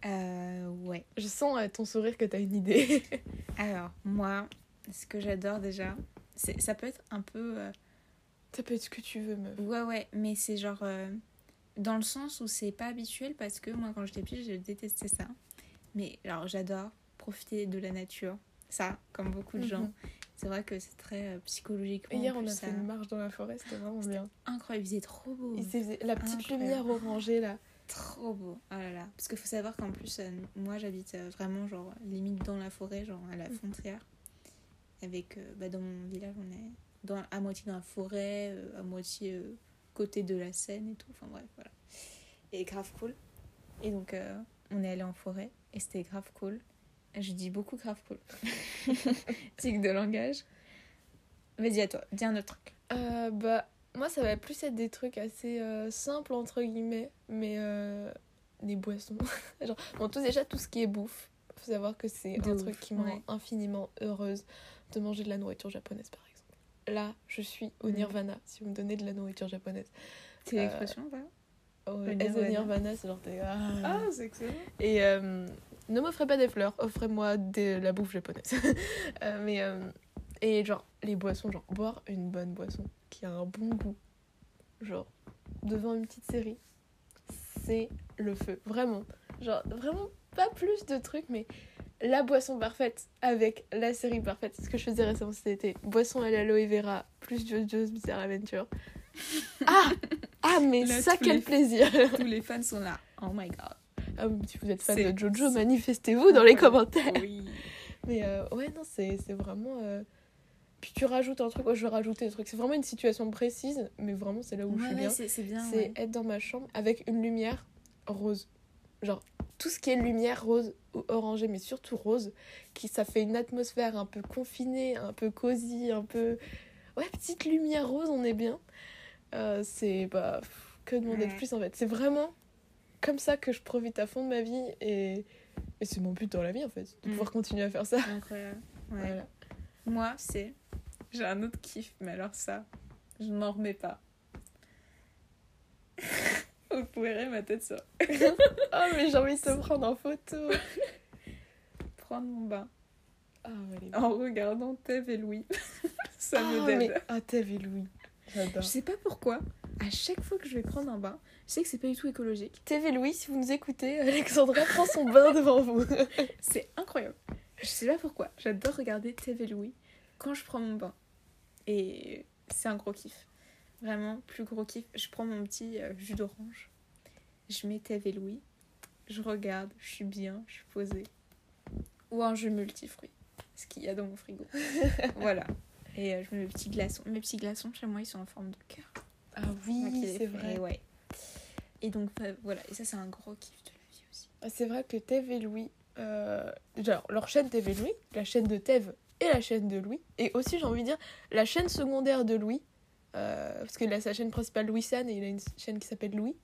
Euh, ouais. Je sens à ton sourire que t'as une idée. Alors, moi, ce que j'adore déjà, c'est ça peut être un peu. Ça peut être ce que tu veux, meuf. Ouais, ouais, mais c'est genre. Euh, dans le sens où c'est pas habituel parce que moi, quand j'étais petite, je détestais ça. Mais alors, j'adore profiter de la nature. Ça, comme beaucoup de gens. Mhm. C'est vrai que c'est très euh, psychologique. Hier, on a fait une marche dans la forêt, c'était vraiment bien. Incroyable, il faisait trop beau. Il faisait la petite lumière orangée là. Trop beau. Oh là là. Parce qu'il faut savoir qu'en plus, euh, moi j'habite euh, vraiment genre limite dans la forêt, genre à la mm. frontière. Avec, bah, dans mon village, on est dans, à moitié dans la forêt, à moitié côté de la Seine et tout. Enfin bref, voilà. Et grave cool. Et donc, on est allé en forêt et c'était grave cool. Je dis beaucoup grave cool. Tic de langage. Vas-y, à toi, dis un autre truc. Euh, bah, moi, ça va plus être des trucs assez euh, simples, entre guillemets, mais euh, des boissons. Genre, bon, tout, déjà, tout ce qui est bouffe. Faut savoir que c'est un truc qui me rend infiniment heureuse de manger de la nourriture japonaise, par exemple. Là, je suis au mm. nirvana, si vous me donnez de la nourriture japonaise. C'est l'expression, voilà Oh, Nirvana, c'est genre Ah, ah c'est excellent. Et ne m'offrez pas des fleurs, offrez-moi de la bouffe japonaise. Euh, mais, euh, et genre, les boissons, genre, boire une bonne boisson qui a un bon goût, genre, devant une petite série, c'est le feu. Vraiment. Genre, vraiment pas plus de trucs, mais la boisson parfaite avec la série parfaite. Ce que je faisais récemment c'était boisson à l'aloe vera plus JoJo's Bizarre Adventure. Ah Ah, mais ça, quel plaisir Tous les fans sont là. Oh my god. Ah, si vous êtes fan de Jojo, manifestez-vous dans les commentaires. Oui. Mais euh, ouais, non, c'est vraiment. Euh, puis tu rajoutes un truc, moi je vais rajouter un truc. C'est vraiment une situation précise, mais vraiment c'est là où je suis bien. C'est bien. C'est être dans ma chambre avec une lumière rose. Genre tout ce qui est lumière rose ou orangée, mais surtout rose, qui ça fait une atmosphère un peu confinée, un peu cosy, un peu. Ouais, petite lumière rose, on est bien. Euh, c'est. Bah. Que demander de plus en fait C'est vraiment comme ça que je profite à fond de ma vie et, et c'est mon but dans la vie en fait, de mm. pouvoir continuer à faire ça. Incroyable. Ouais. Moi, c'est. J'ai un autre kiff, mais alors ça, je n'en remets pas. Vous verrez ma tête ça. oh, mais j'ai envie de te prendre en photo. Prendre mon bain. Ah, en regardant Tev et Louis. ça me ah, mais... Ah, Tev et Louis. J'adore. Je sais pas pourquoi, à chaque fois que je vais prendre un bain, je sais que c'est pas du tout écologique. TV Louis, si vous nous écoutez, Alexandra prend son bain devant vous. c'est incroyable. Je sais pas pourquoi. J'adore regarder TV Louis quand je prends mon bain. Et c'est un gros kiff. Vraiment, plus gros kiff. Je prends mon petit euh, jus d'orange. Je mets TV Louis. Je regarde, je suis bien, je suis posée. Ou un jus multifruits. Ce qu'il y a dans mon frigo. voilà. Et euh, je mets mes petits glaçons. Mes petits glaçons, chez moi, ils sont en forme de cœur. Ah oui, c'est vrai. Ouais. Et donc bah, voilà, et ça c'est un gros kiff de la vie aussi. Ah, c'est vrai que Tev et Louis, euh, genre leur chaîne Tev et Louis, la chaîne de Tev et la chaîne de Louis, et aussi j'ai envie de dire la chaîne secondaire de Louis, euh, parce qu'il a sa chaîne principale Louis San et il a une chaîne qui s'appelle Louis,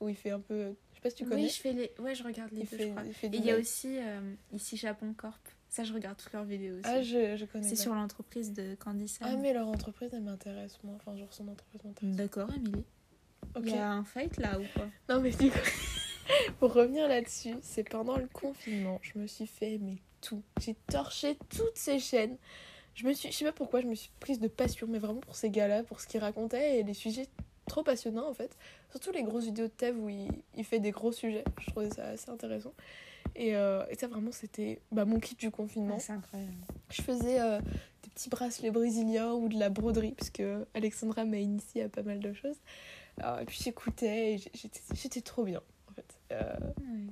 où il fait un peu, je sais pas si tu connais. Oui, je fais les, ouais je regarde les deux, je crois. et il y a aussi euh, ici Japon Corp. Ça, je regarde toutes leurs vidéos aussi. Ah, je, je connais. C'est sur l'entreprise de Candice. Ah, mais leur entreprise, elle m'intéresse, moi. Enfin, genre, son entreprise m'intéresse. D'accord, Amélie. Il y a un fight là ou quoi? Non, mais du coup, pour revenir là-dessus, c'est pendant le confinement, je me suis fait mais tout. J'ai torché toutes ces chaînes. Je me suis, je sais pas pourquoi, je me suis prise de passion, mais vraiment pour ces gars-là, pour ce qu'ils racontaient et les sujets trop passionnants en fait. Surtout les grosses vidéos de Tev où il, il fait des gros sujets. Je trouvais ça assez intéressant. Et, euh, et, ça, vraiment, c'était bah, mon kit du confinement. c'est incroyable. Je faisais euh, des petits bracelets brésiliens ou de la broderie, parce que Alexandra m'a initié à pas mal de choses. et puis j'écoutais et j'étais trop bien, Euh,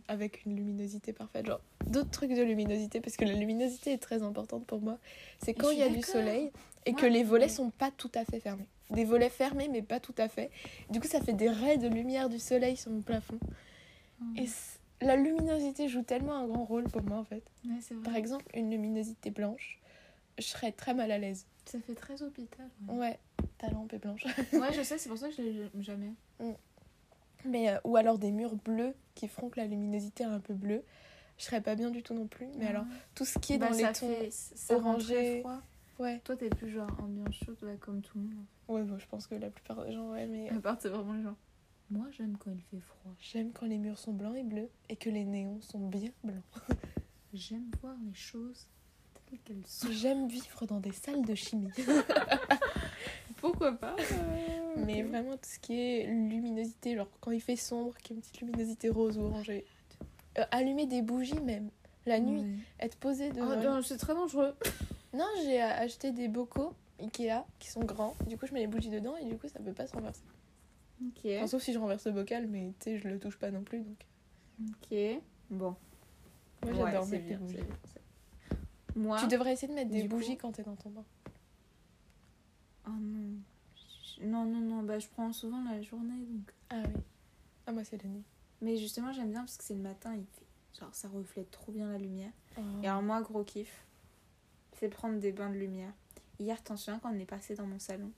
avec une luminosité parfaite. Genre, d'autres trucs de luminosité, parce que la luminosité est très importante pour moi. C'est quand il y a du soleil et que les volets sont pas tout à fait fermés. Des volets fermés, mais pas tout à fait. Du coup, ça fait des raies de lumière du soleil sur mon plafond. Et la luminosité joue tellement un grand rôle pour moi en fait. Par exemple, une luminosité blanche, je serais très mal à l'aise. Ça fait très hôpital. Ouais, ta lampe est blanche. ouais, je sais, c'est pour ça que je l'ai jamais. Mm. Mais, euh, ou alors des murs bleus qui feront que la luminosité est un peu bleue. Je serais pas bien du tout non plus. Mais alors, tout ce qui est bah, dans les tons orangés. Ouais. Toi, t'es plus genre ambiance chaude, comme tout le monde. Ouais, bon, je pense que la plupart des gens, ouais, mais. À part, c'est vraiment les gens. Moi, j'aime quand il fait froid. J'aime quand les murs sont blancs et bleus et que les néons sont bien blancs. j'aime voir les choses telles qu'elles sont. J'aime vivre dans des salles de chimie. Pourquoi pas euh, Mais vraiment, tout ce qui est luminosité, genre quand il fait sombre, qu'il y a une petite luminosité rose ou orangée. Euh, allumer des bougies même, la nuit, être posé devant. Oh, c'est très dangereux. Non, j'ai euh, acheté des bocaux Ikea qui sont grands. Du coup, je mets les bougies dedans et du coup, ça peut pas se renverser. Ok. Enfin, sauf si je renverse le bocal, mais tu sais, je le touche pas non plus. Donc, Ok. Bon. moi, Ouais, j'adore c'est mettre des bien, bougies. Moi. Tu devrais essayer de mettre des bougies coup- quand t'es dans ton bain. Oh non. Non, non, non. Bah, je prends souvent la journée donc. Ah oui. Ah, moi, c'est la nuit. Mais justement, j'aime bien parce que c'est le matin, il fait. Genre, ça reflète trop bien la lumière. Oh. Et alors, moi, gros kiff, c'est prendre des bains de lumière. Hier, t'en souviens quand on est passé dans mon salon?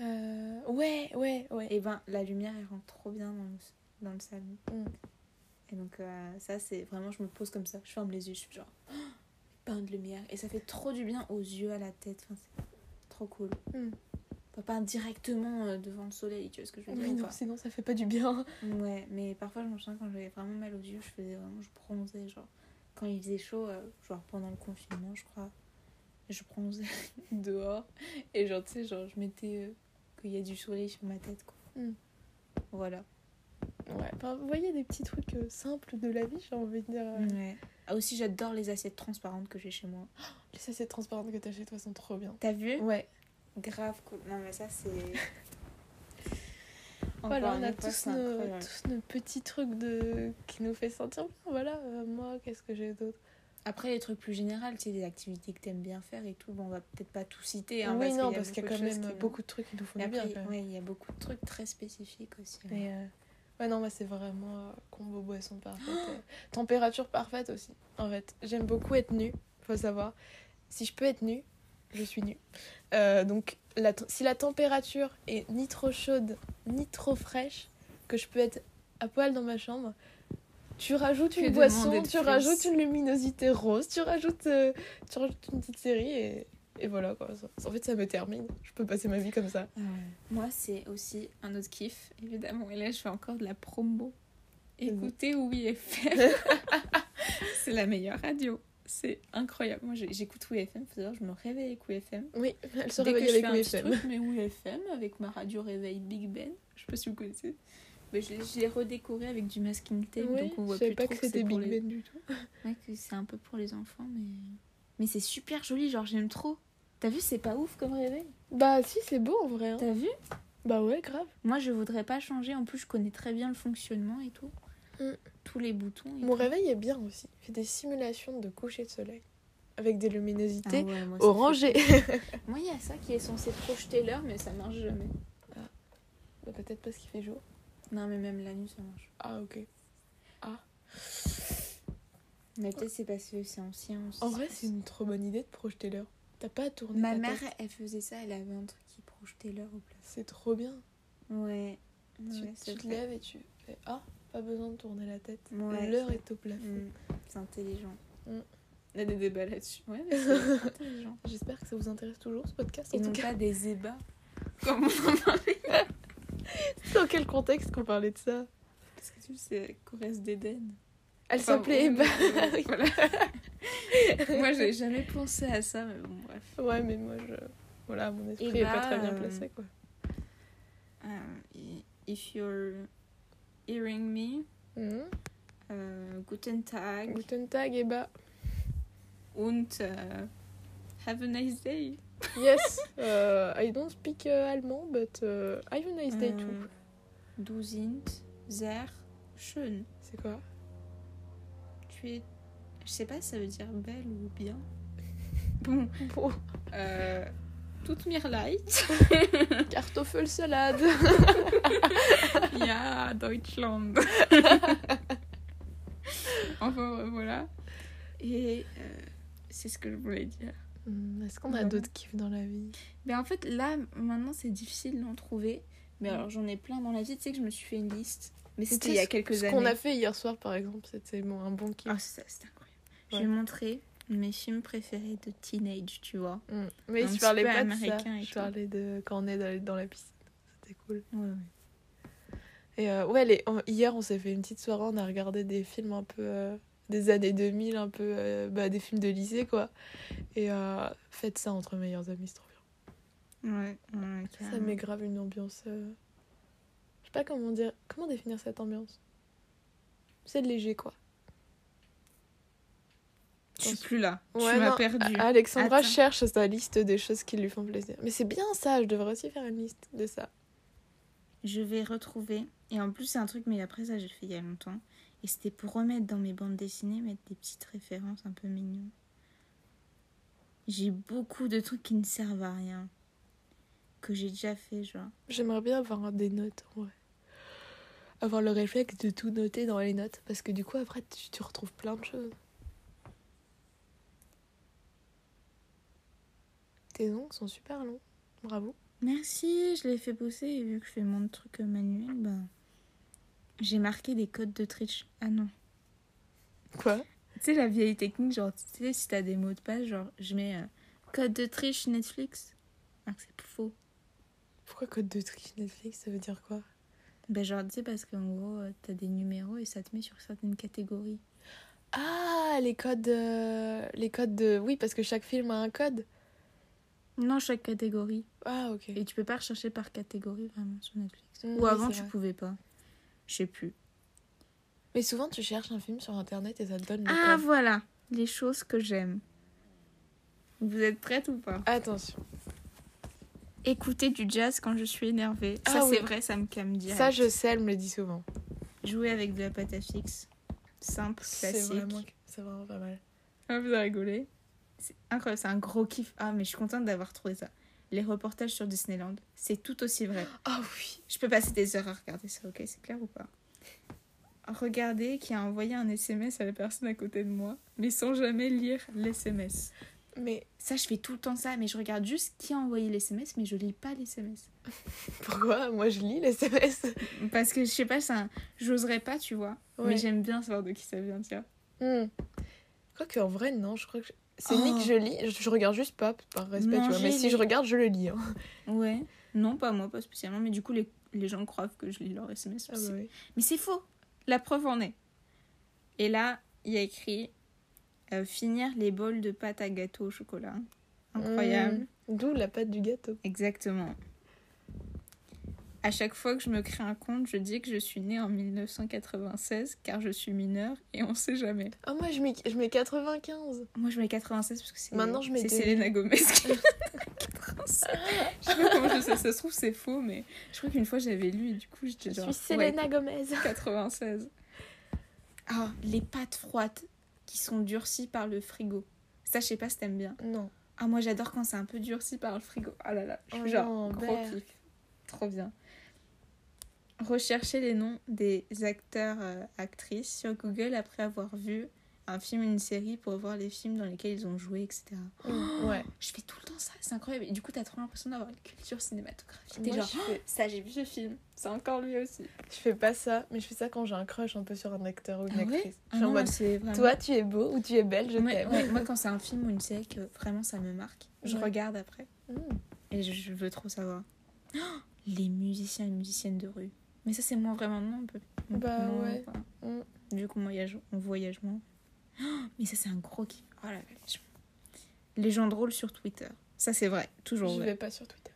Euh, ouais, ouais, ouais. Et ben, la lumière, elle rentre trop bien dans le, dans le salon. Mm. Et donc, euh, ça, c'est vraiment, je me pose comme ça, je ferme les yeux, je suis genre, oh, bain de lumière. Et ça fait trop du bien aux yeux, à la tête. Enfin, c'est trop cool. Mm. Pas, pas directement euh, devant le soleil, tu vois ce que je veux dire Oui, non, sinon, ça fait pas du bien. Ouais, mais parfois, je me souviens quand j'avais vraiment mal aux yeux, je faisais vraiment, je bronzais, genre, quand il faisait chaud, euh, genre pendant le confinement, je crois, je bronzais dehors. Et genre, tu sais, genre, je mettais euh, qu'il y a du soleil sur ma tête, quoi. Mm. Voilà. Ouais, enfin, vous voyez des petits trucs euh, simples de la vie, j'ai envie de dire. euh, Ouais. Ah, aussi, j'adore les assiettes transparentes que j'ai chez moi. Les assiettes transparentes que t'as chez toi sont trop bien. T'as vu? Ouais. Grave cool. Non, mais ça, c'est. Voilà, on a tous nos, tous nos petits trucs de... qui nous fait sentir bien. Voilà, euh, moi, qu'est-ce que j'ai d'autre? Après, les trucs plus généraux, tu sais, des activités que t'aimes bien faire et tout, bon, on va peut-être pas tout citer. Hein, Oui, non, parce qu'il y a quand même qui- beaucoup de trucs qui nous font du bien. ouais, il y a beaucoup de trucs très spécifiques aussi. hein. Euh, ouais, non, moi, c'est vraiment euh, combo boisson parfaite. température parfaite aussi. En fait, j'aime beaucoup être nue, faut savoir. Si je peux être nue, je suis nue. Euh, donc, la si la température est ni trop chaude, ni trop fraîche, que je peux être à poil dans ma chambre, tu rajoutes une boisson, tu rajoutes une luminosité rose, tu rajoutes, euh, tu rajoutes une petite série et, et voilà quoi. En fait, ça me termine. Je peux passer ma vie comme ça. Moi, c'est aussi un autre kiff, évidemment. Et là, je fais encore de la promo. Écoutez Oui FM. c'est la meilleure radio. C'est incroyable. Moi, j'écoute Oui FM. Faut savoir, je me réveille avec Oui FM. Oui, elle se Dès que réveille je avec fais un petit WFM. truc, mais Oui FM, avec ma radio réveil Big Ben. Je sais pas si vous connaissez. Mais je, l'ai- je l'ai redécoré avec du masking tape. Oui, donc on voit je plus pas trop que c'était Big les- Ben du tout. Ouais, que c'est un peu pour les enfants, mais. Mais c'est super joli, genre j'aime trop. T'as vu, c'est pas ouf comme réveil? Bah si, c'est beau en vrai. hein. T'as vu? Bah ouais, grave. Moi, je voudrais pas changer. En plus, je connais très bien le fonctionnement et tout. Mm. Tous les boutons. et Mon tout. réveil est bien aussi. Il fait des simulations de coucher de soleil. Avec des Ah luminosités ouais, moi, ça orangées. fait- Moi, il y a ça qui est censé projeter l'heure, mais ça marche jamais. Bah, Peut-être parce qu'il fait jour. Non, mais même la nuit, ça marche. Ah ok. Mais peut-être c'est parce que c'est ancien. En vrai, c'est une trop bonne idée de projeter l'heure. T'as pas à tourner Ma ta mère, tête. elle faisait ça. Elle avait un truc qui projetait l'heure au plafond. C'est trop bien. Ouais. tu Ouais, tu c'est te vrai. lèves et tu fais Ah, pas besoin de tourner la tête. Ouais, L'heure est au plafond. Mm, C'est intelligent. Mm. Il y a des débats là-dessus. Ouais, c'est intelligent. J'espère que ça vous intéresse toujours ce podcast. Et En tout non cas, pas des ébats. Comme on en parlait. dans quel contexte qu'on parlait de ça? Parce que tu sais, Corrèze d'Éden. Elle Enfin, s'appelait Eba. oui, voilà. Moi, j'ai jamais pensé à ça, mais bon, bref. Ouais, mais moi, je... voilà, mon esprit Eba, est pas très bien euh, placé, quoi. Uh, if you're hearing me, uh, guten Tag Guten Tag, Eba. und uh, have a nice day. Yes, uh, I don't speak uh, allemand, but uh, have a nice day too. Euh, Du sind sehr schön. C'est quoi? Tu es. Je sais pas si ça veut dire belle ou bien. Bon, Bon, euh. Tut mir leid. Kartoffelsalade. Ja, Deutschland. enfin, voilà. Et euh, c'est ce que je voulais dire. Hmm, Est-ce qu'on a d'autres kiffs dans la vie? Mais en fait, là, maintenant, c'est difficile d'en trouver. Mais Mm. alors, j'en ai plein dans la vie. Tu sais que je me suis fait une liste. Mais c'était il y a ce- quelques Ce années. qu'on a fait hier soir, par exemple, c'était bon, un bon kiff. Ah, c'est c'est incroyable. Je Ouais. vais montrer mes films préférés de teenage, tu vois. Hmm. Mais je parlais pas de ça. Je parlais de quand on est dans, la piscine. C'était cool. Ouais, ouais. Et euh, ouais, les... hier, on s'est fait une petite soirée, on a regardé des films un peu euh, des années 2000, un peu euh, bah, des films de lycée, quoi. Et faites ça entre meilleurs amis, c'est trop bien. Ouais, ouais, Ça met grave une ambiance. Sais pas comment dire. Comment définir cette ambiance? C'est léger, quoi. Je suis plus là. Ouais, tu m'as perdu. Alexandra Attends. cherche sa liste des choses qui lui font plaisir. Mais c'est bien ça, je devrais aussi faire une liste de ça. Je vais retrouver. Et en plus, c'est un truc, mais après ça, j'ai fait il y a longtemps. Et c'était pour remettre dans mes bandes dessinées, mettre des petites références un peu mignonnes. J'ai beaucoup de trucs qui ne servent à rien. Que j'ai déjà fait, genre. J'aimerais bien avoir des notes, ouais. Avoir le réflexe de tout noter dans les notes. Parce que du coup, après, tu, tu retrouves plein de choses. Tes ongles sont super longs. Bravo. Merci, je l'ai fait bosser. Et vu que je fais mon truc manuel, ben. J'ai marqué des codes de triche. Ah non. Quoi? Tu sais, la vieille technique, genre, tu sais, si t'as des mots de passe, genre, je mets euh, code de triche Netflix. Ah, c'est faux. Pourquoi code de triche Netflix? Ça veut dire quoi? Ben, genre, tu sais, parce qu'en gros, euh, t'as des numéros et ça te met sur certaines catégories. Ah, les codes. euh, Les codes de. Oui, parce que chaque film a un code. Non, chaque catégorie. Ah, ok. Et tu peux pas rechercher par catégorie vraiment sur Netflix. Mm, Ou oui, avant, c'est tu vrai. pouvais pas. Je sais plus. Mais souvent, tu cherches un film sur internet et ça te donne le Ah, code. voilà. Les choses que j'aime. Vous êtes prête ou pas? Attention. Écouter du jazz quand je suis énervée. Ah ça, c'est vrai, ça me calme direct. Ça, je sais, elle me le dit souvent. Jouer avec de la pâte à fixe. Simple, C'est classique. vraiment, c'est vraiment pas mal. Ah, vous avez rigolé C'est incroyable, c'est un gros kiff. Ah, mais je suis contente d'avoir trouvé ça. Les reportages sur Disneyland, c'est tout aussi vrai. Ah oui. Je peux passer des heures à regarder ça, ok C'est clair ou pas? Regardez qui a envoyé un SMS à la personne à côté de moi, mais sans jamais lire l'SMS. Mais Ça, je fais tout le temps ça, mais je regarde juste qui a envoyé l'SMS, mais je lis pas l'SMS. pourquoi Moi, je lis les SMS. Parce que je sais pas, un... j'oserais pas, tu vois. Ouais. Mais j'aime bien savoir de qui ça vient, tiens. Hmm. Quoique, en vrai, non, je crois que. je- C'est Oh. ni que je lis, je, je regarde juste pas par respect, tu vois. Mais si les- je regarde, je le lis. hein. Ouais. Non, pas moi, pas spécialement, mais du coup, les, les gens croient que je lis leur SMS Ah bah oui. Mais c'est faux. La preuve en est. Et là, il y a écrit euh, finir les bols de pâte à gâteau au chocolat. Incroyable. Hmm. D'où la pâte du gâteau. Exactement. À chaque fois que je me crée un compte, je dis que je suis née en 1996 car je suis mineure et on sait jamais. Ah, moi, je mets, je mets 95. Moi je mets 96 parce que c'est Maintenant, je mets c'est 2000. Selena Gomez qui 96. Je sais pas comment je sais, ça se trouve c'est faux mais je crois qu'une fois j'avais lu et du coup j'étais Je genre suis ouais, Selena Gomez. 96. Ah, les pâtes froides qui sont durcies par le frigo. Ça, je sais pas si t'aimes bien. Non. Ah, moi, j'adore quand c'est un peu durci par le frigo. Ah là là, je suis Oh genre non, gros kiff. Trop bien. Rechercher les noms des acteurs, euh, actrices sur Google après avoir vu un film une série pour voir les films dans lesquels ils ont joué, etc. Hmm, Ouais. Je fais tout le temps ça, c'est incroyable. Et du coup, t'as trop l'impression d'avoir une culture cinématographique. T'es genre, je fais... ça, j'ai vu ce film. C'est encore lui aussi. je fais pas ça, mais je fais ça quand j'ai un crush un peu sur un acteur ou une Ah actrice. Ah Je suis en non, mode, moi, c'est vraiment... toi, tu es beau ou tu es belle, je Ouais, t'aime. ouais, moi, quand c'est un film ou une série que vraiment ça me marque, je Ouais. regarde après Hmm. et je, je veux trop savoir. Oh, les musiciens et musiciennes de rue. Mais ça, c'est moins vraiment non, un peu. Bah moins, ouais. quoi. Mm. Vu qu'on voyage, on voyage moins. Oh, mais ça, c'est un gros kiff. Oh la vache. Les gens drôles sur Twitter. Ça, c'est vrai. Toujours Je vrai. vais pas sur Twitter.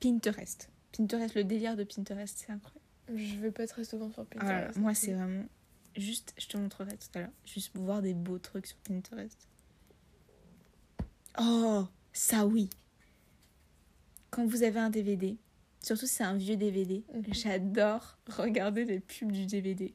Pinterest. Pinterest, le délire de Pinterest, c'est incroyable. Je vais pas très souvent sur Ah là Pinterest. moi, c'est vraiment. Juste, je te montrerai tout à l'heure. Juste pour voir des beaux trucs sur Pinterest. Oh, ça oui. Quand vous avez un DVD, surtout si c'est un vieux DVD, Mhm. j'adore regarder les pubs du DVD.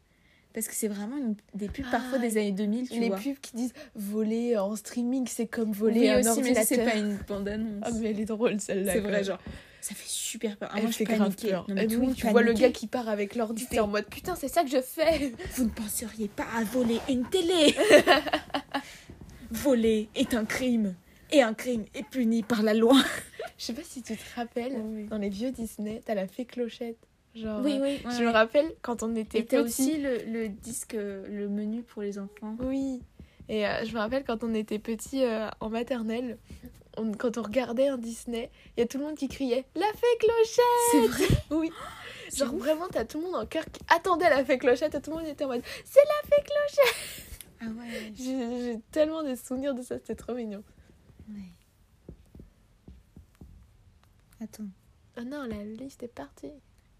Parce que c'est vraiment une- des pubs Ah, parfois des années 2000, tu les vois. pubs qui disent voler en streaming, c'est comme voler oui, un aussi, mais ça, c'est ordinateur. pas une bande-annonce. Ah, mais elle est drôle celle-là. c'est vrai, genre, ça fait super peur. Ah, moi, je fait grave peur. Non, mais oui, monde tu vois le gars qui part avec l'ordi, t'es en mode putain, c'est ça que je fais. Vous ne penseriez pas à voler une télé Voler est un crime. Et un crime est puni par la loi. Je sais pas si tu te rappelles, dans les vieux Disney, t'as la fée clochette. Genre, oui. euh, je me rappelle quand on était petits. aussi le, le disque, euh, le menu pour les enfants. Oui. Et euh, je me rappelle quand on était petits euh, en maternelle, on- quand on regardait un Disney, il y a tout le monde qui criait La fée clochette C'est vrai? Oui. Genre ouf. vraiment, t'as tout le monde en cœur qui attendait la fée clochette et tout le monde était en mode C'est la fée clochette Ah ouais. J'ai tellement de souvenirs de ça, c'était trop mignon. ouais. Attends. Ah non, la liste est partie.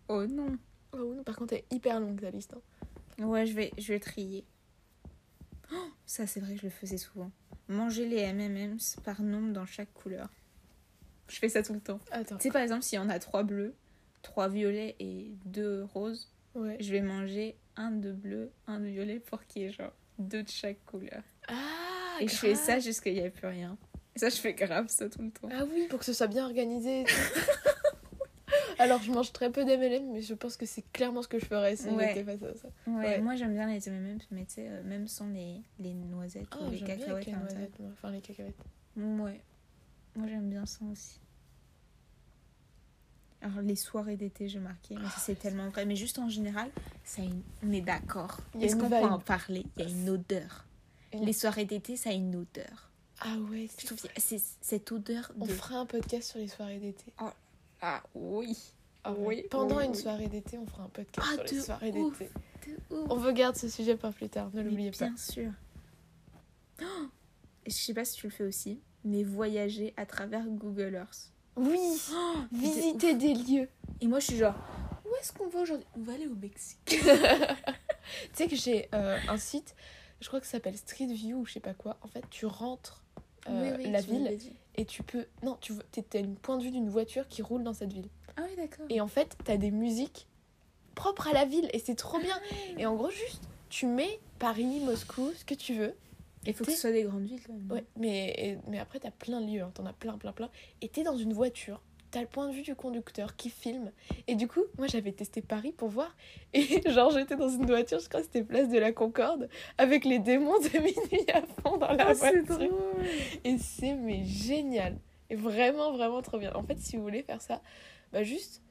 Oh non. Oh non, par contre, elle est hyper longue ta liste. hein. Ouais, je vais, je vais trier. Oh, ça, c'est vrai que je le faisais souvent. manger les M&M's par nombre dans chaque couleur. Je fais ça tout le temps. Attends. Tu sais, par exemple, s'il y en a trois bleus, trois violets et deux roses, Ouais. je vais manger un de bleu, un de violet pour qu'il y ait genre deux de chaque couleur. Ah, et je fais ça jusqu'il n'y ait plus rien. Et ça, je fais grave ça tout le temps. Ah oui, pour que ce soit bien organisé. Alors, je mange très peu d'MLM, mais je pense que c'est clairement ce que je ferais si Ouais. j'étais face à ça. Ouais, Ouais. moi j'aime bien les M&M's, mais tu sais, euh, même sans les, les noisettes Oh, ou les cacahuètes. avec les noisettes, moi. Enfin, les cacahuètes. Ouais. Moi j'aime bien ça aussi. Alors les soirées d'été, j'ai marqué, mais ça, c'est tellement vrai. Mais juste en général, ça une... on est d'accord. Est-ce qu'on peut en parler? Il y a une odeur. Les soirées d'été, ça a une odeur. Ah ouais, Je c'est trouve que c'est cette odeur On de... fera un podcast sur les soirées d'été. Ah oui. Ah Oui. Pendant oui, une oui. soirée d'été, on fera un podcast Ah, sur les de soirées d'été. De ouf. On vous garde ce sujet pour plus tard, ne l'oubliez pas. Bien sûr. Oh je sais pas si tu le fais aussi, mais voyager à travers Google Earth. Oui, de visiter des lieux. Et moi, je suis genre, où est-ce qu'on va aujourd'hui? On va aller au Mexique. Tu sais que j'ai euh, un site, je crois que ça s'appelle Street View ou je sais pas quoi. En fait, tu rentres euh, la ville et tu peux. Non, tu t'as une point de vue d'une voiture qui roule dans cette ville. Ah oui, d'accord. Et en fait, t'as des musiques propres à la ville et c'est trop bien. Et en gros, juste, tu mets Paris, Moscou, ce que tu veux. Il faut que ce soit des grandes villes quand même. Ouais, mais, mais après, t'as plein de lieux, hein, t'en as plein, plein, plein. Et t'es dans une voiture, t'as le point de vue du conducteur qui filme. Et du coup, moi, j'avais testé Paris pour voir. Et genre, j'étais dans une voiture, je crois que c'était place de la Concorde, avec les démons de minuit à fond dans la c'est voiture. drôle. Et c'est mais génial. Et vraiment, vraiment trop bien. En fait, si vous voulez faire ça, bah juste.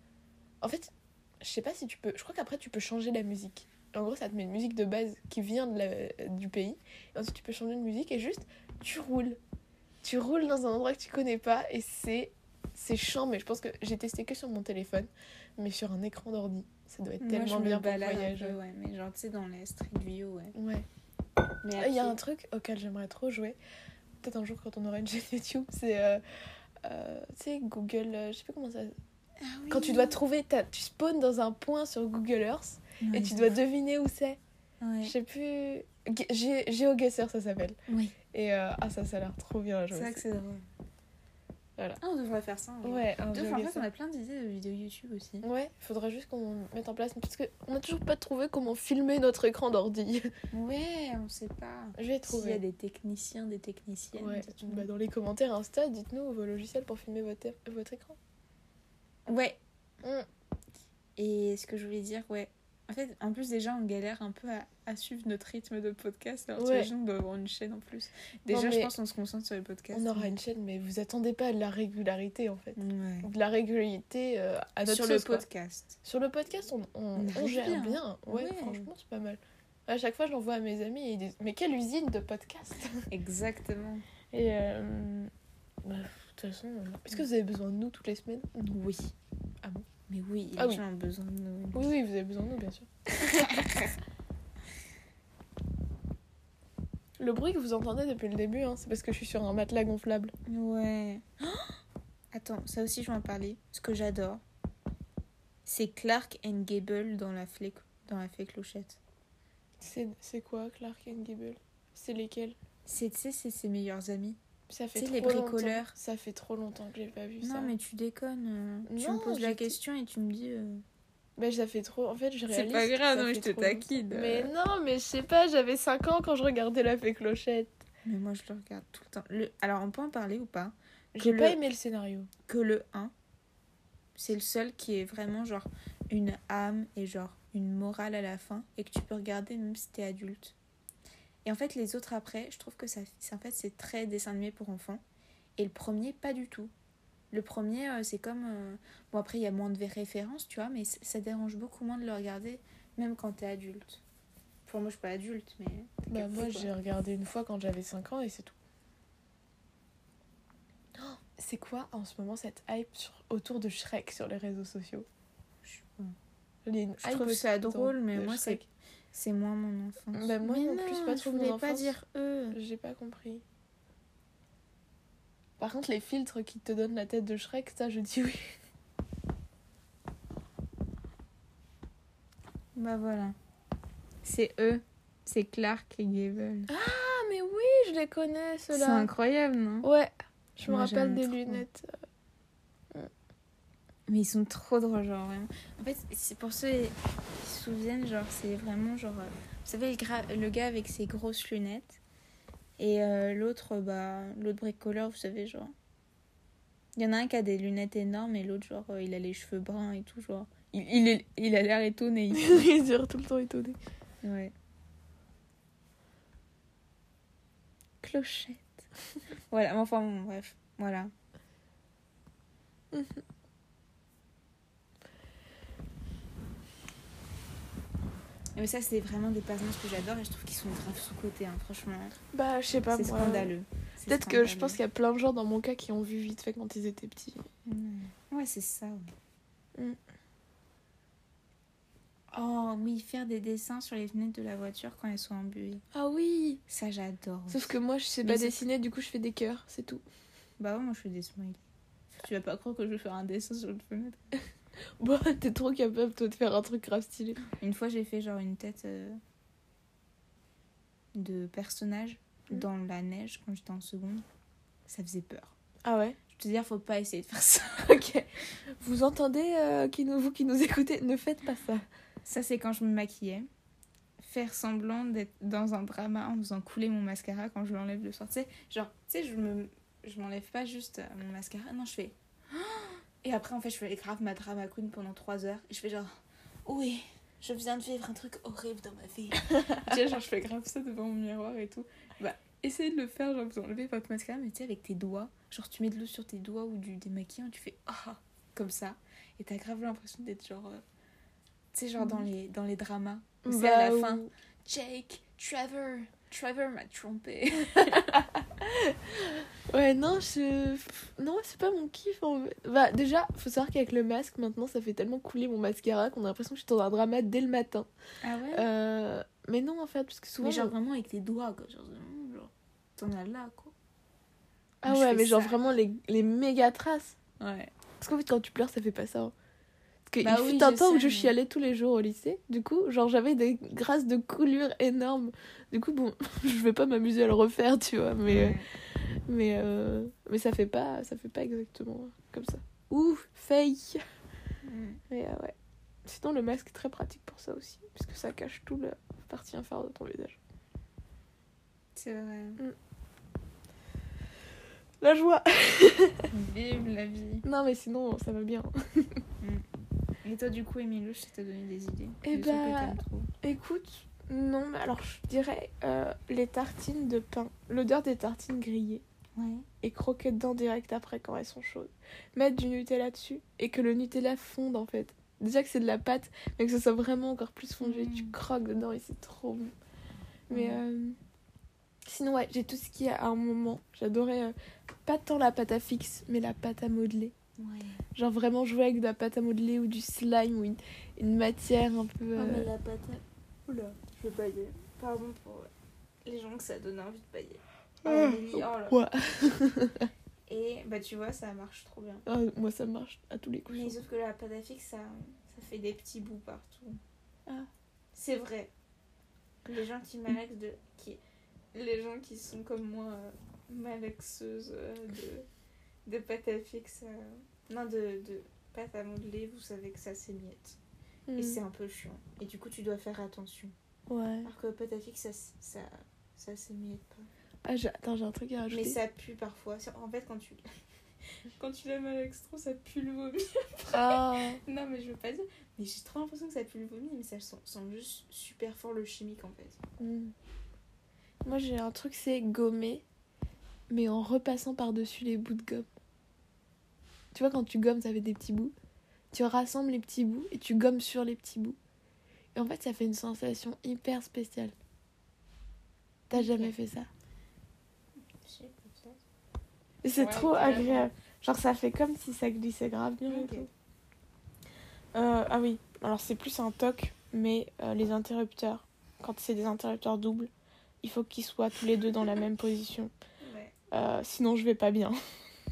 En fait, je sais pas si tu peux. Je crois qu'après, tu peux changer la musique. En gros, ça te met une musique de base qui vient de la- du pays. Et ensuite, tu peux changer de musique et juste, tu roules. Tu roules dans un endroit que tu connais pas et c'est. C'est chiant, mais je pense que j'ai testé que sur mon téléphone, mais sur un écran d'ordi. Ça doit être Moi, tellement bien pour peu, ouais, mais genre, tu sais, dans les street view, ouais. Ouais. Mais Il y a un truc auquel j'aimerais trop jouer, peut-être un jour quand on aura une chaîne YouTube, c'est. euh, euh, tu sais, Google. euh, je sais pas comment ça. Ah oui. Quand tu dois trouver. ta- Tu spawns dans un point sur Google Earth Ouais, et tu dois deviner où c'est. Ouais. Je sais plus. GeoGuessr, ça s'appelle. Oui, Et euh, ah, ça, ça a l'air trop bien c'est vrai que c'est drôle. Voilà. Ah, on devrait faire ça. un jour. Ouais, en GeoGuessr. on a plein d'idées de vidéos YouTube aussi. Ouais, il faudra juste qu'on mette en place. Parce qu'on a toujours pas trouvé comment filmer notre écran d'ordi. Ouais, on sait pas. Je vais S'il y a trouver. des techniciens, des techniciennes. Ouais. Bah, dans les commentaires Insta, dites-nous vos logiciels pour filmer votre, votre écran. Ouais. Mm. Et ce que je voulais dire, ouais. En fait, en plus, déjà, on galère un peu à, à suivre notre rythme de podcast. Alors, Ouais. on doit avoir une chaîne en plus. Déjà, Non, je pense qu'on se concentre sur les podcasts. On aura une chaîne, mais vous attendez pas à de la régularité en fait. Ouais. De la régularité euh, à notre Sur le quoi. podcast. Sur le podcast, on, gère bien. bien. Ouais, Ouais. franchement, c'est pas mal. À chaque fois, je l'envoie à mes amis et ils disent Mais quelle usine de podcast Exactement. Et euh, bah, de toute façon, euh, est-ce que vous avez besoin de nous toutes les semaines? Oui. Ah bon? Mais oui, les Ah oui. ont besoin de nous. Oui, oui, vous avez besoin de nous, bien sûr. le bruit que vous entendez depuis le début, hein, c'est parce que je suis sur un matelas gonflable. Ouais. Attends, ça aussi, je vais en parler. Ce que j'adore, c'est Clark and Gable dans la fée, dans la fée clochette. C'est c'est quoi, Clark and Gable? C'est lesquels? C'est, tu sais, c'est ses meilleurs amis. Ça fait trop les longtemps. bricoleurs. Ça fait trop longtemps que j'ai pas vu ça. Non, mais tu déconnes. euh, tu Non, me poses la question et tu me dis. euh, Mais ça fait trop. En fait, je C'est réalise. pas que grave, non, je te taquine. longtemps. Mais non, mais je sais pas, j'avais 5 ans quand je regardais la fée clochette. Mais moi, je le regarde tout le temps. Le... Alors, on peut en parler ou pas? J'ai pas le- aimé le scénario. Que le 1, c'est le seul qui est vraiment genre une âme et genre une morale à la fin et que tu peux regarder même si t'es adulte. Et en fait, les autres après, je trouve que ça, c'est- en fait, c'est très dessin animé pour enfants. Et le premier, pas du tout. Le premier, euh, c'est comme. euh, Bon, après, il y a moins de références, tu vois, mais ça dérange beaucoup moins de le regarder, même quand t'es adulte. Pour moi, je suis pas adulte, mais. Bah, moi, j'ai regardé une fois quand j'avais 5 ans et c'est tout. Oh, c'est quoi en ce moment cette hype sur... autour de Shrek sur les réseaux sociaux? Je. Il y a une Je hype trouve ça drôle, mais moi, c'est. C'est moins mon enfance. Bah, moi Mais non plus, c'est pas je trop mon voulais pas enfance. dire eux. J'ai pas compris. Par contre, les filtres qui te donnent la tête de Shrek, ça, je dis oui. Bah voilà. C'est eux. C'est Clark et Gable. Ah, mais oui, je les connais, C'est ceux-là. incroyable, non? Ouais, je me Moi, rappelle des trop. lunettes. Mais ils sont trop drôles, genre vraiment. En fait, c'est pour ceux qui se souviennent, genre, c'est vraiment genre. euh, vous savez, le, le gars avec ses grosses lunettes. Et euh, l'autre, bah, l'autre bricoleur, vous savez, genre. Il y en a un qui a des lunettes énormes et l'autre, genre, euh, il a les cheveux bruns et tout, genre. Il, il, est, il a l'air étonné. il- dure tout le temps étonné. Ouais. Clochette. voilà, mais enfin, bon, bref, voilà. Mais ça, c'est vraiment des personnages que j'adore et je trouve qu'ils sont grave sous-cotés, hein, franchement. Bah, je sais pas, C'est moi. scandaleux. Peut-être que je pense qu'il y a plein de gens dans mon cas qui ont vu vite fait quand ils étaient petits. Mm. Ouais, c'est ça. ouais. Mm. Oh oui, faire des dessins sur les fenêtres de la voiture quand elles sont embuées. Ah oui Ça, j'adore. Sauf que moi, je sais Mais pas dessiner, du coup, je fais des cœurs, c'est tout. Bah ouais, moi je fais des smileys. Tu vas pas croire que je vais faire un dessin sur une fenêtre. Bon, t'es trop capable, toi, de faire un truc grave stylé. Une fois, j'ai fait genre une tête euh, de personnage Mm. dans la neige quand j'étais en seconde. Ça faisait peur. Ah ouais? Je te dire, faut pas essayer de faire ça. Ok. Vous entendez, euh, qui nous, vous qui nous écoutez, ne faites pas ça. Ça, c'est quand je me maquillais. Faire semblant d'être dans un drama en faisant couler mon mascara quand je l'enlève le soir. Tu sais, genre, tu sais, je me je m'enlève pas juste mon mascara. Non, je fais. Et après, en fait, je fais grave ma drama queen pendant 3 heures. Et je fais genre. Oui, je viens de vivre un truc horrible dans ma vie. tu sais, genre, je fais grave ça devant mon miroir et tout. Bah, essayez de le faire, genre, vous enlevez votre mascara, mais tu sais, avec tes doigts. Genre, tu mets de l'eau sur tes doigts ou du démaquillant, tu fais. Ah Comme ça. Et t'as grave l'impression d'être genre. euh, tu sais, genre dans les, dans les dramas. Où c'est à la Bah, fin. Jake, Trevor, Trevor m'a trompé. Ouais, non, je... Non, c'est pas mon kiff, en fait. Bah, déjà, faut savoir qu'avec le masque, maintenant, ça fait tellement couler mon mascara qu'on a l'impression que je suis dans un drama dès le matin. Ah ouais? Euh... Mais non, en fait, parce que souvent... Mais genre vraiment avec tes doigts, quoi. Genre, t'en as là, quoi. Ah ouais, mais genre ça. vraiment les, les méga traces. Ouais. Parce qu'en fait, quand tu pleures, ça fait pas ça. hein. Parce qu'il Bah fut oui, un je temps où je mais- chialais tous les jours au lycée. Du coup, genre, j'avais des grâces de coulures énormes. Du coup, bon, je vais pas m'amuser à le refaire, tu vois. Mais, Ouais. mais, euh, mais ça fait pas ça fait pas exactement comme ça. Ouh, fake Mm. Mais euh, ouais. Sinon, le masque est très pratique pour ça aussi. Parce que ça cache tout la partie inférieure de ton visage. C'est vrai. La joie Vive la vie. Non, mais sinon, ça va bien. Et toi, du coup, Emilio, je t'ai donné des idées. Eh bah, trop. Écoute, non, mais alors je dirais euh, les tartines de pain. L'odeur des tartines grillées. Ouais. Et croquer dedans direct après quand elles sont chaudes. Mettre du Nutella dessus et que le Nutella fonde en fait. Déjà que c'est de la pâte, mais que ça soit vraiment encore plus fondu. Mm. Tu croques dedans et c'est trop bon. Mais euh, sinon, ouais, j'ai tout ce qui est à un moment. J'adorais euh, pas tant la pâte à fixe, mais la pâte à modeler. Ouais. Genre vraiment jouer avec de la pâte à modeler ou du slime ou une, une matière un peu. Oh, mais euh, la patate. Oula, je vais bailler. Pardon pour les gens que ça donne envie de bailler. Oh, Ah, Amélie, oh là. ouais. Et bah, tu vois, ça marche trop bien. Ah, moi ça marche à tous les coups. Mais sauf que la pâte à fixe, ça, ça fait des petits bouts partout. Ah. C'est vrai. Les gens qui malaxent de. Qui, les gens qui sont comme moi, euh, malaxeuses euh, de, de pâte à fixe. euh, non, de, de pâte à modeler, vous savez que ça s'émiette. Mm. Et c'est un peu chiant. Et du coup, tu dois faire attention. Ouais. Alors que pâte à fixe, ça, ça, ça s'émiette pas. Ah, attends, j'ai un truc à rajouter. Mais ça pue parfois. En fait, quand tu. Quand tu la malaxes trop, ça pue le vomi. Ah. Non, mais je veux pas dire. Mais j'ai trop l'impression que ça pue le vomi, mais ça sent, sent juste super fort le chimique en fait. Mm. Moi j'ai un truc, c'est gommer, mais en repassant par-dessus les bouts de gomme. Tu vois, quand tu gommes, ça fait des petits bouts. Tu rassembles les petits bouts et tu gommes sur les petits bouts. Et en fait, ça fait une sensation hyper spéciale. T'as jamais fait ça? C'est Ouais, trop agréable. Genre, ça fait comme si ça glissait grave bien et tout. Euh, ah oui, alors c'est plus un toc, mais euh, les interrupteurs, quand c'est des interrupteurs doubles, il faut qu'ils soient tous les deux dans la même position. Ouais. Euh, sinon, je vais pas bien.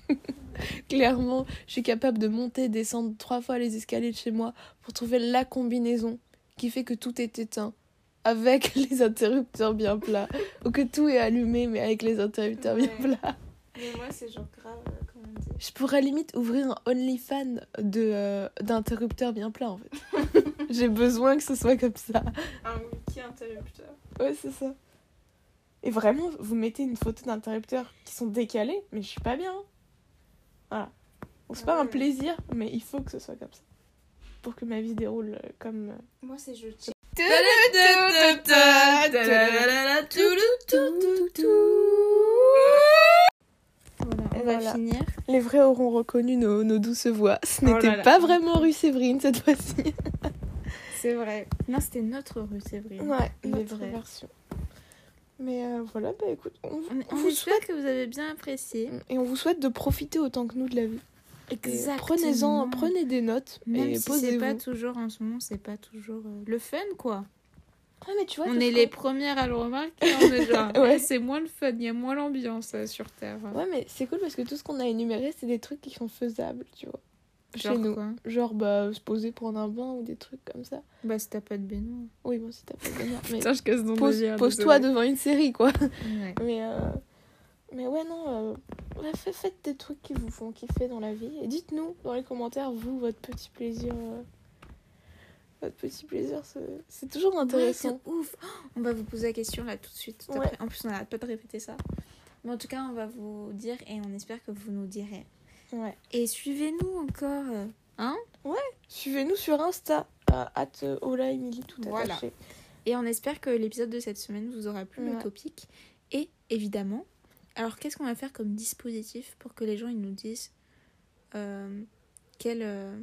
Clairement, je suis capable de monter, descendre trois fois les escaliers de chez moi pour trouver la combinaison qui fait que tout est éteint avec les interrupteurs bien plats. Ou que tout est allumé, mais avec les interrupteurs bien plats. Mais moi, c'est genre grave, euh, comment dit Je pourrais limite ouvrir un OnlyFans de, euh, d'interrupteurs bien plats, en fait. J'ai besoin que ce soit comme ça. Un wiki interrupteur. Ouais, c'est ça. Et vraiment, vous mettez une photo d'interrupteurs qui sont décalés, mais je suis pas bien. Voilà. C'est pas Ah un ouais. plaisir, mais il faut que ce soit comme ça. Pour que ma vie déroule euh, comme. euh, Moi, c'est je on Et va voilà. finir. Les vrais auront reconnu nos, nos douces voix. Ce Oh là n'était là. pas vraiment rue Séverine cette fois-ci. C'est vrai. Non, c'était notre rue, vrai. Ouais, les notre vrais. version. Mais euh, voilà, bah écoute, on, On, on on vous espère souhaite que vous avez bien apprécié. et on vous souhaite de profiter autant que nous de la vie. Exactement. Prenez-en, prenez des notes Même et si c'est pas toujours en ce moment, c'est pas toujours euh, le fun quoi. Ouais, mais tu vois, on est les premières à le remarquer. On est genre, Ouais. c'est moins le fun, il y a moins l'ambiance euh, sur Terre. Ouais, mais c'est cool parce que tout ce qu'on a énuméré, c'est des trucs qui sont faisables, tu vois. Genre Chez nous. quoi Genre, bah, se poser prendre un bain ou des trucs comme ça. Bah si t'as pas de baignoire. Oui, bon, si t'as pas de baignoire. Mais je casse ton pose, pose-toi devant une série, quoi. Ouais. Mais, euh, mais ouais, non. euh, ouais, faites des trucs qui vous font kiffer dans la vie. Et dites-nous dans les commentaires, vous, votre petit plaisir. euh, votre petit plaisir, c'est- c'est toujours intéressant. ouf. On va vous poser la question là tout de suite. tout Ouais. En plus, on n'arrête pas de répéter ça. Mais en tout cas, on va vous dire et on espère que vous nous direz. Ouais. Et suivez-nous encore. euh, Hein Suivez-nous sur Insta, à at Ola Emily, tout Voilà. attaché. Et on espère que l'épisode de cette semaine vous aura plu, le Ouais. topic. Et évidemment, alors qu'est-ce qu'on va faire comme dispositif pour que les gens ils nous disent euh, quel euh,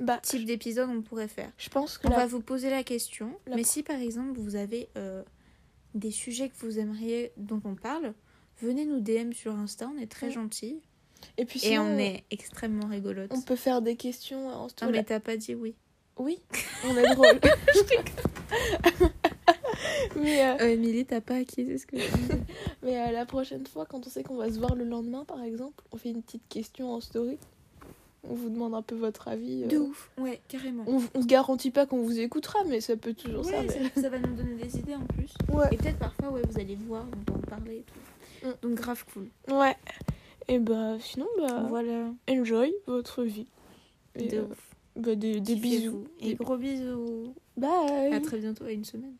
Bah, type d'épisode on pourrait faire? je pense que On la- va vous poser la question. la mais si par exemple vous avez euh, des sujets que vous aimeriez dont on parle, venez nous DM sur Insta, on est très Ouais. gentils. Et puis Et on est extrêmement rigolotes. on peut faire des questions en Non story. mais t'as pas dit oui. Oui, on est drôle. mais euh, Euh, t'as pas acquis ce que je mais euh, la prochaine fois, quand on sait qu'on va se voir le lendemain, par exemple, on fait une petite question en story. On vous demande un peu votre avis. euh, De ouf. Ouais, carrément. On, on se garantit pas qu'on vous écoutera, mais ça peut toujours Ouais, servir. ça, ça va nous donner des idées en plus. Ouais. Et peut-être parfois, ouais, vous allez voir, on va en parler et tout. Mm. Donc grave cool. Ouais. Et bah sinon, bah, Voilà. enjoy votre vie. Et, De euh, ouf. bah, des, des bisous. Et Des- gros bisous. Bye. À très bientôt, à une semaine.